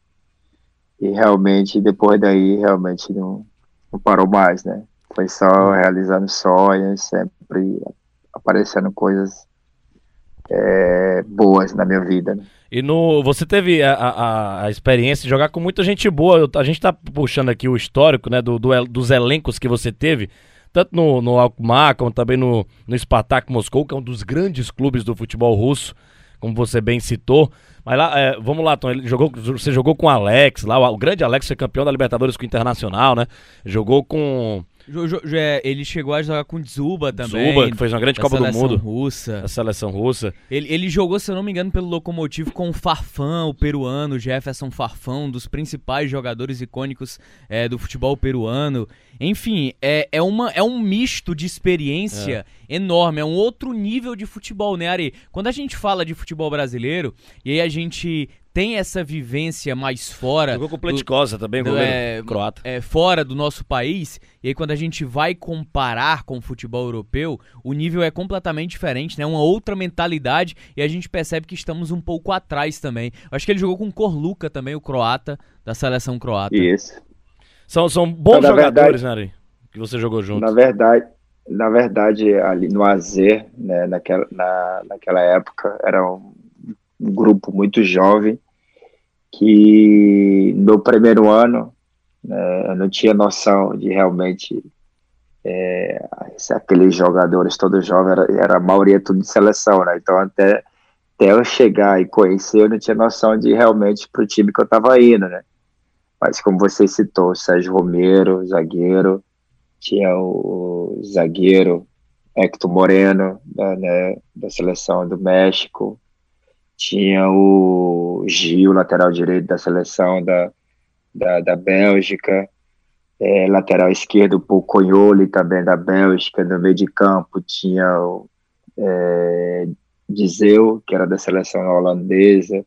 e realmente depois daí realmente não, não parou mais, né? Foi só realizando sonhos, sempre aparecendo coisas é, boas na minha vida. Né? E no, você teve a, a, a, experiência de jogar com muita gente boa. A gente tá puxando aqui o histórico né, do, do dos elencos que você teve, tanto no, no Alkmaar como também no, no Spartak Moscou, que é um dos grandes clubes do futebol russo, como você bem citou. Mas lá, é, vamos lá, Tom. Ele jogou, você jogou com o Alex, lá, o, o grande Alex foi campeão da Libertadores com o Internacional, né? Jogou com ele chegou a jogar com Dzuba também. Dzuba, que fez uma grande Copa do Mundo. Russa. A seleção russa. Ele, ele jogou, se eu não me engano, pelo Locomotivo com o Farfã, o peruano, Jefferson Farfã, um dos principais jogadores icônicos é, do futebol peruano. Enfim, é, é, uma, é um misto de experiência é. enorme, é um outro nível de futebol, né, Ari? Quando a gente fala de futebol brasileiro, e aí a gente tem essa vivência mais fora. Jogou com o Pletikosa também, do, goleiro é, croata. É, fora do nosso país. E aí, quando a gente vai comparar com o futebol europeu, o nível é completamente diferente, né? Uma outra mentalidade. E a gente percebe que estamos um pouco atrás também. Eu acho que ele jogou com o Corluca também, o croata, da seleção croata. Isso. São, são bons então, jogadores, verdade, né, Que você jogou junto. Na verdade, na verdade ali no AZ, né, naquela, na, naquela época, era um, um grupo muito jovem que no primeiro ano né, eu não tinha noção de realmente é, aqueles jogadores todos jovens, era, era, a maioria tudo de seleção, né? Então até, até eu chegar e conhecer, eu não tinha noção de realmente para o time que eu estava indo, né? Mas como você citou, Sérgio Romero, zagueiro, tinha o zagueiro Hector Moreno, né, da seleção do México, tinha o Gil, lateral direito da seleção da, da, da Bélgica, é, lateral esquerdo, o Coioli, também da Bélgica, no meio de campo tinha o é, Dizeu, que era da seleção holandesa,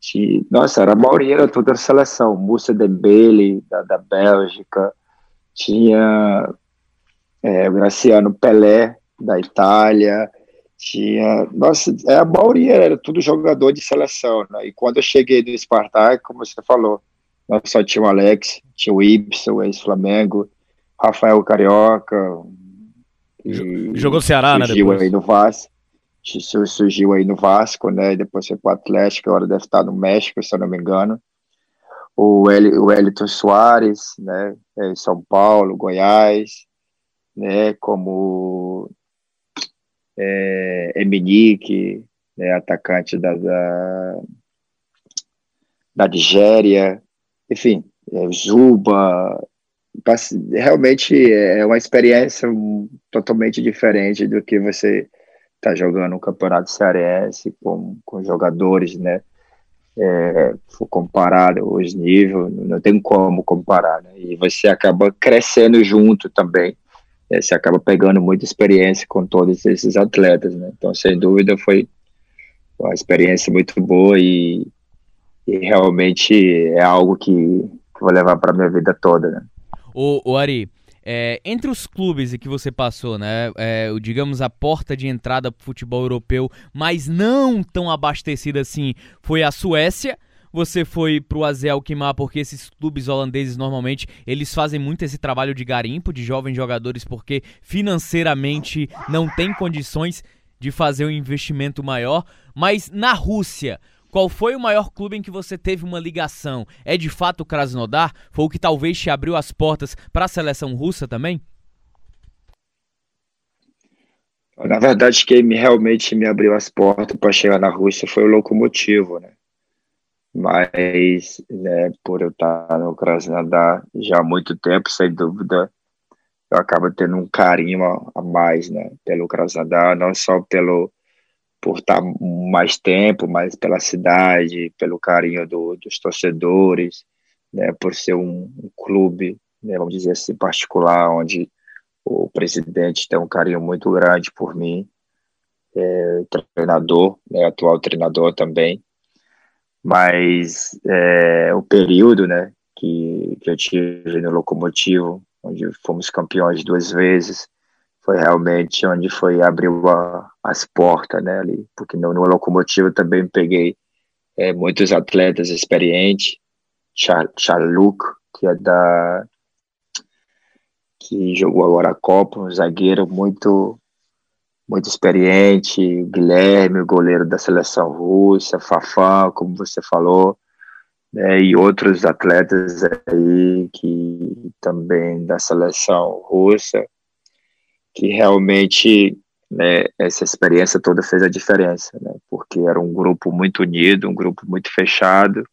tinha, nossa, era a maioria, era toda a seleção, Moussa Dembele, da, da Bélgica, tinha é, o Graciano Pelé, da Itália, tinha, nossa, é, a maioria era tudo jogador de seleção, né? E quando eu cheguei no Spartak, como você falou, nós só tinha o Alex, tinha o Ibsen, ex-Flamengo, Rafael Carioca. Jogou Ceará, né? Depois. aí no Vasco. Surgiu aí no Vasco, né? E depois foi para o Atlético, agora deve estar no México, se eu não me engano. O, El, o Elton Soares, né? É, em São Paulo, Goiás, né? Como é, Eminique, né, atacante da, da, da Nigéria, enfim, é, Zuba, realmente é uma experiência totalmente diferente do que você está jogando um campeonato cearense com, com jogadores, né? É, for comparado os níveis, não tem como comparar, né? E você acaba crescendo junto também é, você acaba pegando muita experiência com todos esses atletas, né? Então, sem dúvida, foi uma experiência muito boa e, e realmente é algo que, que vou levar para minha vida toda, né? O, o Ari, é, entre os clubes que você passou, né, é, digamos a porta de entrada para o futebol europeu, mas não tão abastecida assim, foi a Suécia você foi pro Azel Alkmaar porque esses clubes holandeses normalmente eles fazem muito esse trabalho de garimpo de jovens jogadores porque financeiramente não tem condições de fazer um investimento maior, mas na Rússia, qual foi o maior clube em que você teve uma ligação? É de fato o Krasnodar? Foi o que talvez te abriu as portas para a seleção russa também? Na verdade, quem realmente me abriu as portas para chegar na Rússia foi o Locomotivo, né? Mas né, por eu estar no Krasnodar já há muito tempo, sem dúvida, eu acabo tendo um carinho a, mais né, pelo Krasnodar, não só pelo por estar mais tempo, mas pela cidade, pelo carinho do, dos torcedores, né, por ser um, um clube, né, vamos dizer assim, particular, onde o presidente tem um carinho muito grande por mim, é, treinador, né, atual treinador também, mas é, o período né, que, que eu tive no Locomotivo, onde fomos campeões duas vezes, foi realmente onde foi abriu a, as portas, né, ali, porque no, no Locomotivo também peguei é, muitos atletas experientes, Charles que é da que jogou agora a Copa, um zagueiro muito muito experiente, Guilherme, o goleiro da seleção russa, Fafá, como você falou, né, e outros atletas aí que também da seleção russa, que realmente né, essa experiência toda fez a diferença, né, porque era um grupo muito unido, um grupo muito fechado,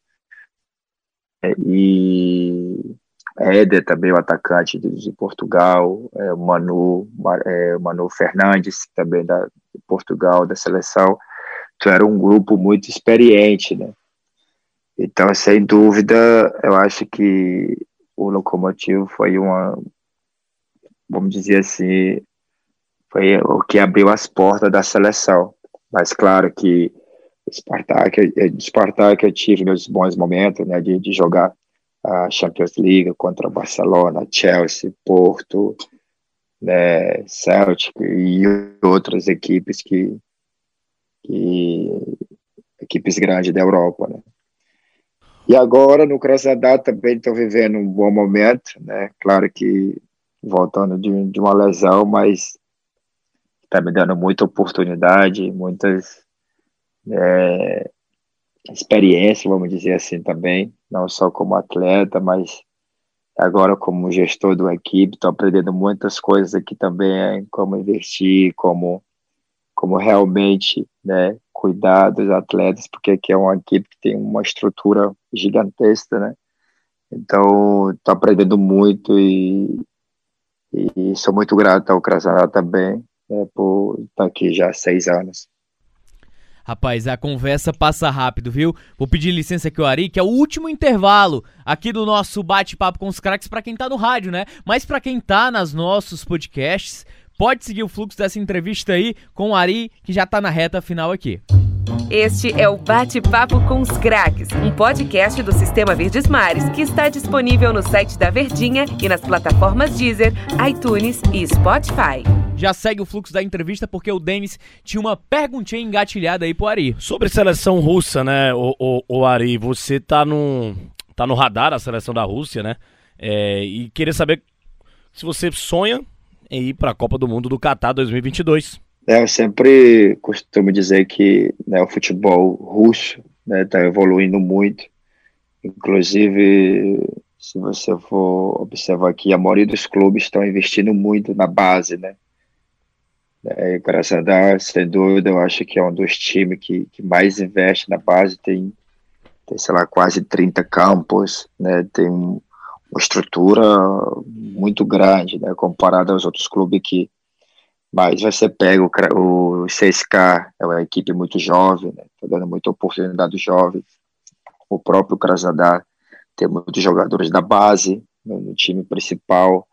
né, e Éder também, o atacante de, de Portugal, é, o Manu, é, Manu Fernandes, também da, de Portugal, da seleção. Então era um grupo muito experiente, né? Então, sem dúvida, eu acho que o Locomotivo foi uma, vamos dizer assim, foi o que abriu as portas da seleção. Mas claro que Spartak, o Spartak eu tive meus bons momentos, né, de, de jogar a Champions League contra Barcelona, Chelsea, Porto, né, Celtic e outras equipes que, que equipes grandes da Europa, né. E agora no Krasnodar também estou vivendo um bom momento, né? Claro que voltando de, de uma lesão, mas está me dando muita oportunidade, muitas é, experiência, vamos dizer assim também, não só como atleta, mas agora como gestor uma equipe, estou aprendendo muitas coisas aqui também, como investir, como como realmente né, cuidar dos atletas, porque aqui é uma equipe que tem uma estrutura gigantesca, né? Então, estou aprendendo muito e, e sou muito grato ao Krasnodar também né, por estar aqui já há seis anos. Rapaz, a conversa passa rápido, viu? Vou pedir licença aqui o Ari, que é o último intervalo aqui do nosso bate-papo com os craques para quem tá no rádio, né? Mas para quem tá nas nossos podcasts, pode seguir o fluxo dessa entrevista aí com o Ari, que já tá na reta final aqui. Este é o Bate-Papo com os Craques, um podcast do Sistema Verdes Mares que está disponível no site da Verdinha e nas plataformas Deezer, iTunes e Spotify. Já segue o fluxo da entrevista porque o Denis tinha uma perguntinha engatilhada aí pro Ari. Sobre seleção russa, né, o, o, o Ari, você tá no, tá no radar da seleção da Rússia, né? É, e queria saber se você sonha em ir para a Copa do Mundo do Qatar 2022. É, eu sempre costumo dizer que né, o futebol russo está né, tá evoluindo muito. Inclusive, se você for observar aqui, a maioria dos clubes estão investindo muito na base, né? É, Deus, sem dúvida, eu acho que é um dos times que, que mais investe na base. Tem, tem, sei lá, quase 30 campos, né? Tem uma estrutura muito grande, né? Comparado aos outros clubes que mas você pega o, o CSK, é uma equipe muito jovem, né? Tá dando muita oportunidade jovens. O próprio Krasnodar tem muitos jogadores da base no, no time principal.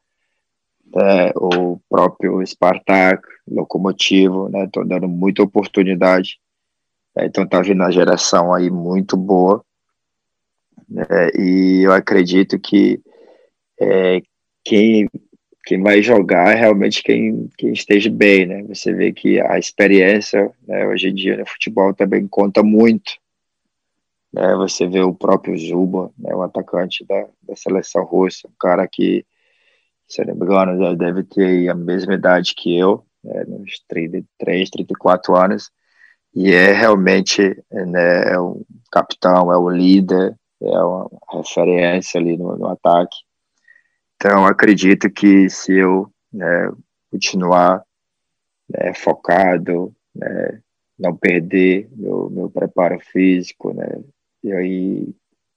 É, o próprio Spartak, Locomotivo, né? Estão dando muita oportunidade. É, então tá vindo uma geração aí muito boa. Né? E eu acredito que é, quem quem vai jogar é realmente quem, quem esteja bem, né? Você vê que a experiência, né, hoje em dia no futebol também conta muito. Né? Você vê o próprio Zuba, né, o atacante da, da seleção russa, um cara que, se não me engano, deve ter a mesma idade que eu, né, uns 33, 34 anos, e é realmente né, é um capitão, é o líder, é uma referência ali no, no ataque. Então, acredito que se eu né, continuar né, focado, né, não perder meu, meu preparo físico, né, e aí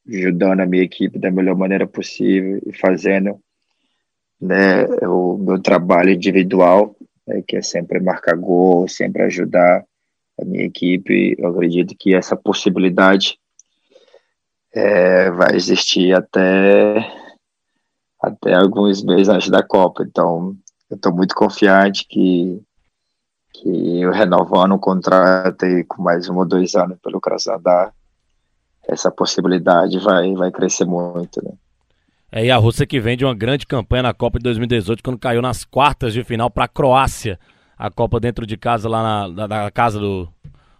ajudando a minha equipe da melhor maneira possível e fazendo né, o meu trabalho individual, né, que é sempre marcar gol, sempre ajudar a minha equipe. Eu acredito que essa possibilidade é, vai existir até até alguns meses antes da Copa. Então, eu estou muito confiante que, que eu renovando o contrato aí com mais um ou dois anos pelo Krasnodar, essa possibilidade vai, vai crescer muito, né? É, e a Rússia que vem de uma grande campanha na Copa de 2018, quando caiu nas quartas de final para a Croácia. A Copa dentro de casa, lá na, na casa do.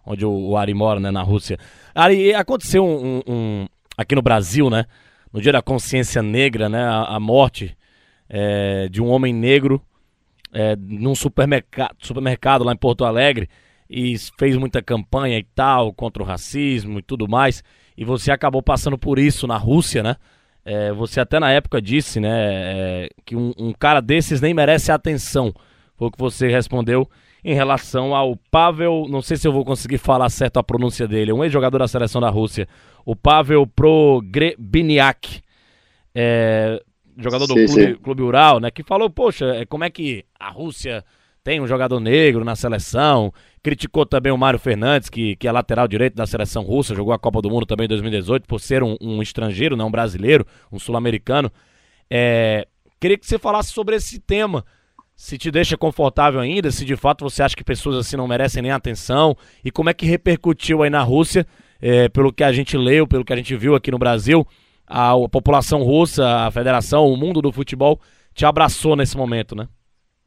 onde o, o, Ari mora, né, na Rússia. Ari, aconteceu um, um, um, aqui no Brasil, né? No dia da consciência negra, né, a, a morte é, de um homem negro é, num supermercado, supermercado lá em Porto Alegre e fez muita campanha e tal contra o racismo e tudo mais. E você acabou passando por isso na Rússia, né? É, você até na época disse, né, é, que um, um, cara desses nem merece atenção. Foi o que você respondeu em relação ao Pavel, não sei se eu vou conseguir falar certo a pronúncia dele, um ex-jogador da seleção da Rússia, o Pavel Progrebiniak, é, jogador do sim, clube, sim. clube Ural, né, que falou, poxa, é, como é que a Rússia tem um jogador negro na seleção, criticou também o Mário Fernandes, que, que é lateral direito da seleção russa, jogou a Copa do Mundo também em 2018, por ser um, um estrangeiro, não um brasileiro, um sul-americano. É, queria que você falasse sobre esse tema, se te deixa confortável ainda, se de fato você acha que pessoas assim não merecem nem atenção, e como é que repercutiu aí na Rússia, é, pelo que a gente leu, pelo que a gente viu aqui no Brasil, a, a, população russa, a federação, o mundo do futebol te abraçou nesse momento, né?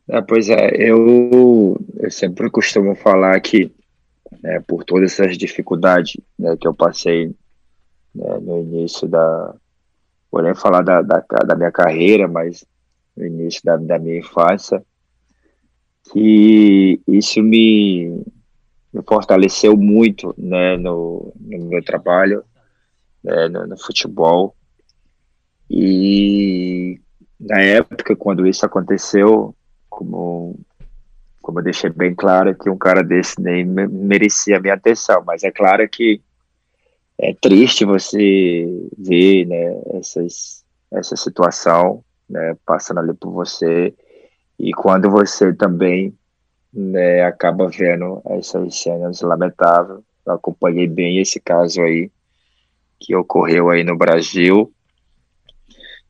É, pois é, eu, eu sempre costumo falar que né, por todas essas dificuldades né, que eu passei né, no início da. Vou nem falar da, da, da minha carreira, mas no início da, da minha infância, que isso me, me fortaleceu muito né, no, no meu trabalho, né, no, no futebol. E na época, quando isso aconteceu, como, como eu deixei bem claro, que um cara desse nem merecia a minha atenção, mas é claro que é triste você ver né, essas, essa situação né, passando ali por você. E quando você também né, acaba vendo essas cenas lamentáveis, eu acompanhei bem esse caso aí que ocorreu aí no Brasil.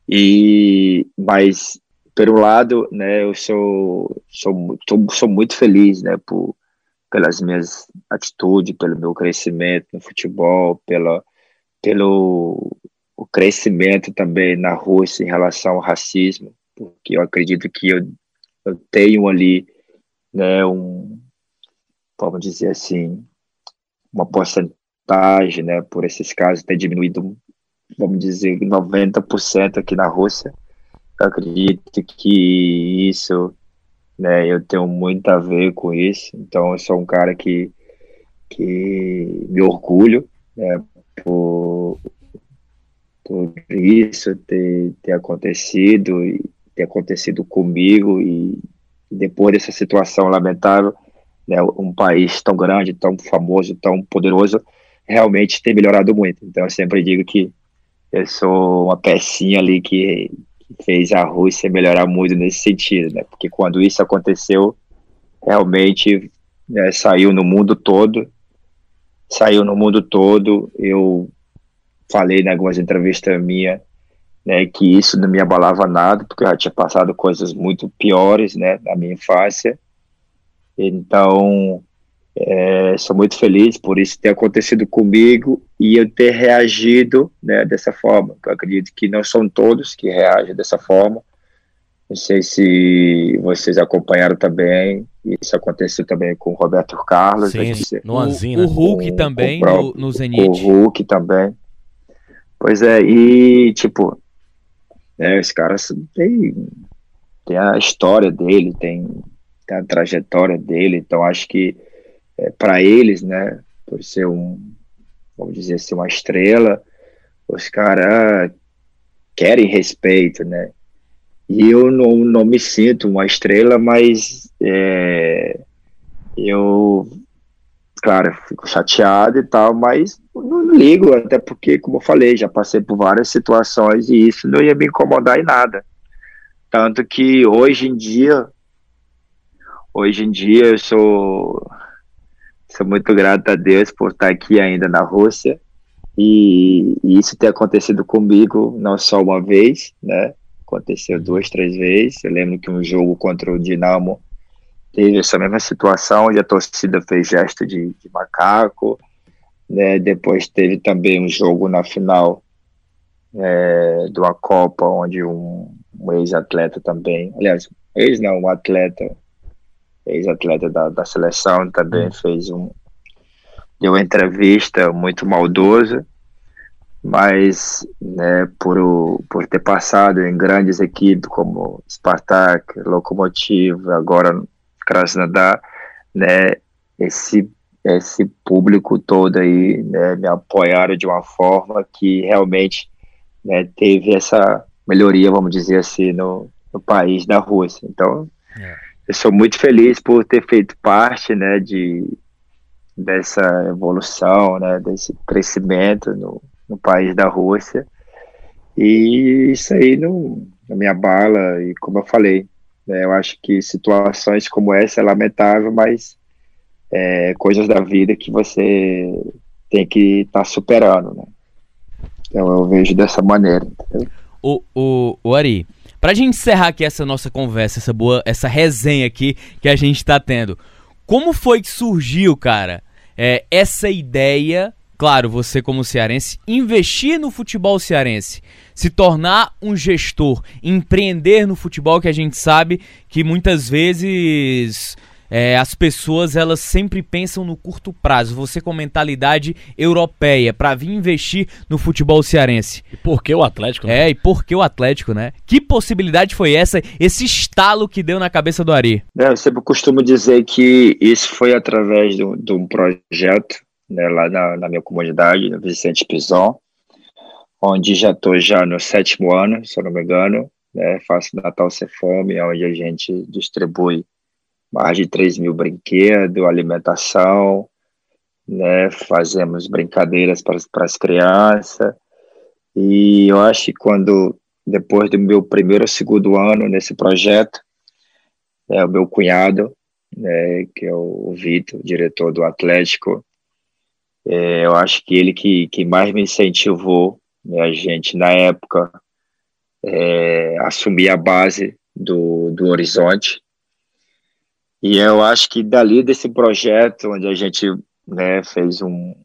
E mas pelo lado, né, eu sou sou, sou, sou muito feliz, né, por pelas minhas atitudes, pelo meu crescimento no futebol, pela pelo o crescimento também na Rússia em relação ao racismo, porque eu acredito que eu, eu tenho ali, né, um, vamos dizer assim, uma porcentagem, né, por esses casos ter diminuído, vamos dizer, 90% aqui na Rússia. Eu acredito que isso, né, eu tenho muito a ver com isso. Então, eu sou um cara que, que me orgulho, né, por, por isso ter, ter acontecido ter acontecido comigo e depois dessa situação lamentável, né, um país tão grande, tão famoso, tão poderoso, realmente tem melhorado muito. Então eu sempre digo que eu sou uma pecinha ali que, que fez a Rússia melhorar muito nesse sentido, né? Porque quando isso aconteceu, realmente né, saiu no mundo todo, saiu no mundo todo. Eu falei em algumas entrevistas minhas né, que isso não me abalava nada, porque eu já tinha passado coisas muito piores, né, na minha infância. Então, é, sou muito feliz por isso ter acontecido comigo e eu ter reagido né, dessa forma. Eu acredito que não são todos que reagem dessa forma. Não sei se vocês acompanharam também. Isso aconteceu também com o Roberto Carlos. Sim, no Anzina. O, o Hulk com, também, com o, no, no Zenit. O Hulk também. Pois é, e tipo, né, os caras têm, têm a história dele, tem, tem a trajetória dele, então acho que é, para eles, né, por ser um, vamos dizer, ser uma estrela, os caras querem respeito, né? E eu não, não me sinto uma estrela, mas é, eu claro, fico chateado e tal, mas não ligo, até porque, como eu falei, já passei por várias situações e isso não ia me incomodar em nada. Tanto que hoje em dia, hoje em dia eu sou, sou muito grato a Deus por estar aqui ainda na Rússia e, e isso ter acontecido comigo não só uma vez, né? Aconteceu duas, três vezes. Eu lembro que um jogo contra o Dinamo teve essa mesma situação, onde a torcida fez gesto de, de macaco, né? Depois teve também um jogo na final é, de uma Copa, onde um, um ex-atleta também, aliás, ex não, um atleta, ex-atleta da, da seleção também hum. fez um, deu uma entrevista muito maldosa, mas né, por, por ter passado em grandes equipes como Spartak, Lokomotiv, agora Krasnodar, né, esse esse público todo aí né, me apoiaram de uma forma que realmente né, teve essa melhoria, vamos dizer assim, no, no país da Rússia. Então, é. eu sou muito feliz por ter feito parte, né, de dessa evolução, né, desse crescimento no, no país da Rússia. E isso aí não, não me abala, e como eu falei, né? Eu acho que situações como essa é lamentável, mas é, coisas da vida que você tem que estar tá superando, né? Então eu vejo dessa maneira. O, o, o Ari, pra gente encerrar aqui essa nossa conversa, essa boa, essa resenha aqui que a gente tá tendo, como foi que surgiu, cara, é, essa ideia claro, você como cearense, investir no futebol cearense, se tornar um gestor, empreender no futebol, que a gente sabe que muitas vezes é, as pessoas elas sempre pensam no curto prazo. Você com mentalidade europeia para vir investir no futebol cearense. E por que o Atlético? Né? É, e por que o Atlético, né? Que possibilidade foi essa? Esse estalo que deu na cabeça do Ari? É, eu sempre costumo dizer que isso foi através de um, de um projeto né, lá na, na, minha comunidade, no Vicente Pison, onde já estou já no sétimo ano, se eu não me engano, né, faço Natal Sem Fome, onde a gente distribui mais de 3 mil brinquedos, alimentação, né, fazemos brincadeiras para, as crianças, e eu acho que quando, depois do meu primeiro ou segundo ano nesse projeto, é, o meu cunhado, né, que é o Vitor, diretor do Atlético, É, eu acho que ele que, que mais me incentivou, né, a gente na época é, assumir a base do, do Horizonte. E eu acho que dali desse projeto, onde a gente né, fez um,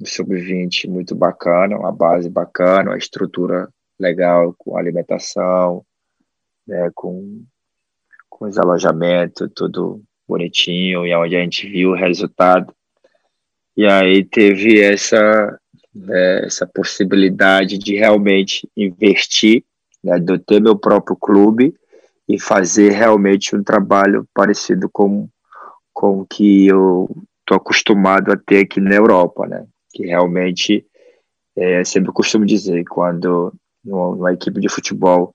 um sub-20 muito bacana, uma base bacana, uma estrutura legal com alimentação, né, com, com os alojamentos, tudo bonitinho, e onde a gente viu o resultado. E aí teve essa, né, essa possibilidade de realmente investir, né, de eu ter meu próprio clube e fazer realmente um trabalho parecido com com que eu estou acostumado a ter aqui na Europa, né? Que realmente é, sempre costumo dizer quando numa equipe de futebol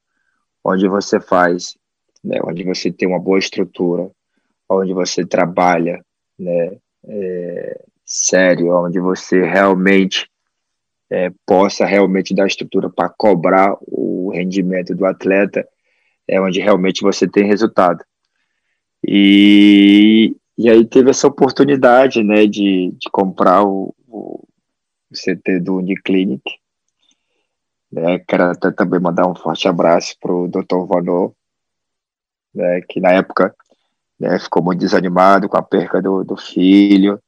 onde você faz, né, onde você tem uma boa estrutura, onde você trabalha, né, é, sério, onde você realmente é, possa realmente dar estrutura para cobrar o rendimento do atleta, é onde realmente você tem resultado. E, e aí teve essa oportunidade, né, de, de comprar o, o CT do Uniclinic, né, quero até também mandar um forte abraço para o Dr. Vanô, né, que na época né, ficou muito desanimado com a perca do, do filho,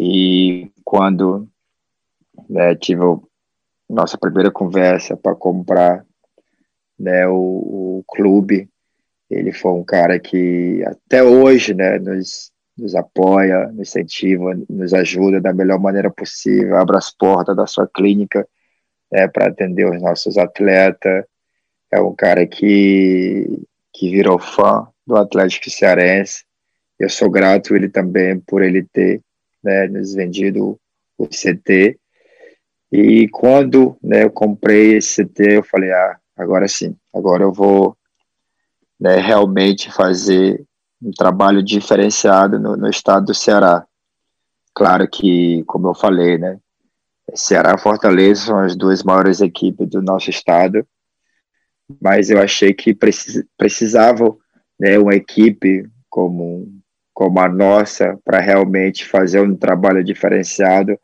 e quando né, tive a nossa primeira conversa para comprar né, o, o, clube, ele foi um cara que até hoje né, nos, nos apoia, nos incentiva, nos ajuda da melhor maneira possível, abre as portas da sua clínica né, para atender os nossos atletas. É um cara que, que virou fã do Atlético Cearense. Eu sou grato ele também por ele ter né, nos vendido o CT. E quando né, eu comprei esse CT, eu falei, ah, agora sim, agora eu vou né, realmente fazer um trabalho diferenciado no, no estado do Ceará. Claro que, como eu falei, né, Ceará e Fortaleza são as duas maiores equipes do nosso estado, mas eu achei que precis, precisava né, uma equipe como, como a nossa para realmente fazer um trabalho diferenciado,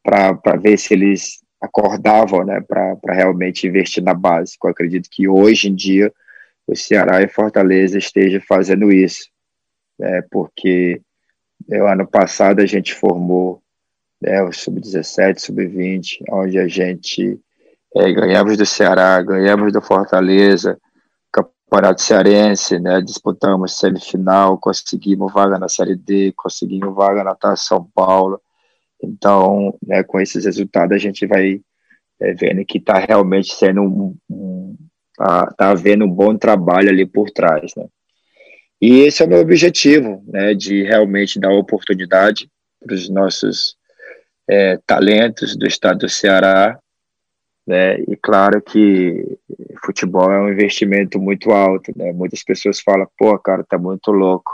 para ver se eles acordavam né, para realmente investir na base. Eu acredito que hoje em dia o Ceará e Fortaleza estejam fazendo isso, né, porque no né, ano passado a gente formou né, o sub-17, sub-20, onde a gente é, ganhamos do Ceará, ganhamos do Fortaleza, Campeonato Cearense, né, disputamos semifinal, conseguimos vaga na Série D, conseguimos vaga na Taça São Paulo. Então, né, com esses resultados, a gente vai é, vendo que está realmente sendo um, um tá, tá havendo um bom trabalho ali por trás, né? E esse é o meu objetivo, né, de realmente dar oportunidade para os nossos é, talentos do estado do Ceará, né? E claro que futebol é um investimento muito alto, né? Muitas pessoas falam, pô, cara, tá muito louco,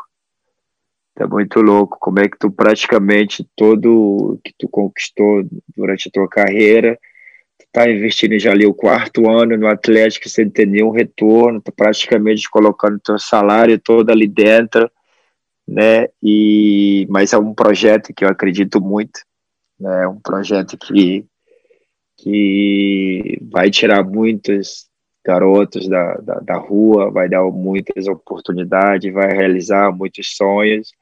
tá muito louco. Como é que tu praticamente todo que tu conquistou durante a tua carreira, tu tá investindo já ali o quarto ano no Atlético sem ter nenhum retorno, tá praticamente colocando teu salário todo ali dentro, né? E mas é um projeto que eu acredito muito né? Um projeto que, que vai tirar muitos garotos da, da, da rua, vai dar muitas oportunidades, vai realizar muitos sonhos,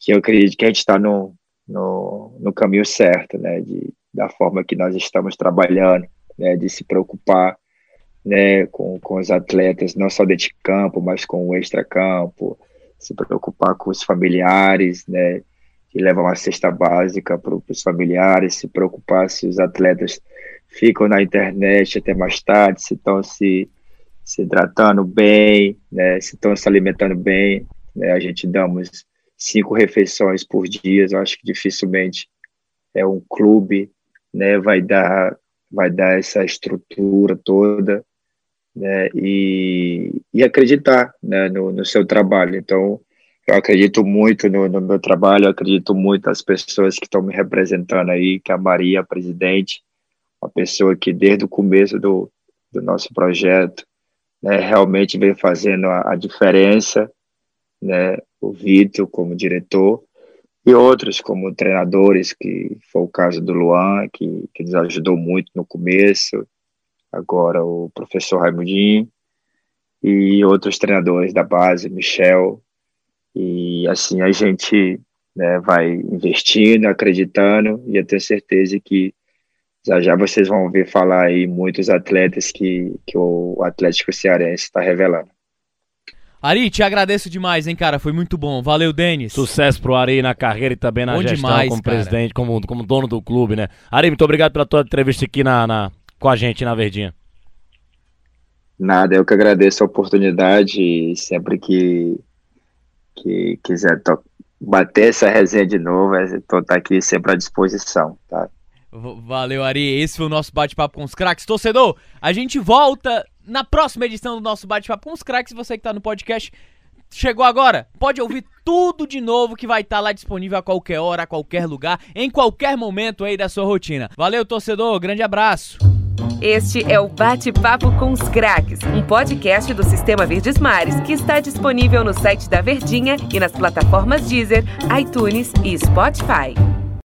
que eu acredito que a gente está no, no, no caminho certo, né? De, da forma que nós estamos trabalhando, né? De se preocupar né, com, com os atletas, não só dentro de campo, mas com o extra-campo, se preocupar com os familiares, né, que levar uma cesta básica para os familiares, se preocupar se os atletas ficam na internet até mais tarde, se estão se, se hidratando bem, né, se estão se alimentando bem. Né, a gente damos cinco refeições por dia, eu acho que dificilmente é um clube né, vai dar vai dar essa estrutura toda né, e, e acreditar né, no, no seu trabalho. Então, eu acredito muito no, no, meu trabalho, acredito muito nas pessoas que estão me representando aí, que é a Maria, a presidente, uma pessoa que desde o começo do, do nosso projeto, né, realmente vem fazendo a, a diferença, né, o Vitor como diretor, e outros como treinadores, que foi o caso do Luan, que, que nos ajudou muito no começo, agora o professor Raimundinho, e outros treinadores da base, Michel, e assim a gente né, vai investindo, acreditando, e eu tenho certeza que já já vocês vão ouvir falar aí muitos atletas que, que o Atlético Cearense está revelando. Ari, te agradeço demais, hein, cara. Foi muito bom. Valeu, Denis. Sucesso pro Ari na carreira e também na Bom gestão demais, como cara. presidente, como, como dono do clube, né? Ari, muito obrigado pela tua entrevista aqui na, na- com a gente na Verdinha. Nada, eu que agradeço a oportunidade e sempre que, que quiser bater essa resenha de novo, estou tá aqui sempre à disposição, tá? Valeu, Ari. Esse foi o nosso bate-papo com os craques. Torcedor, a gente volta na próxima edição do nosso bate-papo com os craques. Você que tá no podcast, chegou agora, pode ouvir tudo de novo que vai estar lá disponível a qualquer hora, a qualquer lugar, em qualquer momento aí da sua rotina. Valeu, torcedor. Grande abraço. Este é o Bate-Papo com os Craques, um podcast do Sistema Verdes Mares que está disponível no site da Verdinha e nas plataformas Deezer, iTunes e Spotify.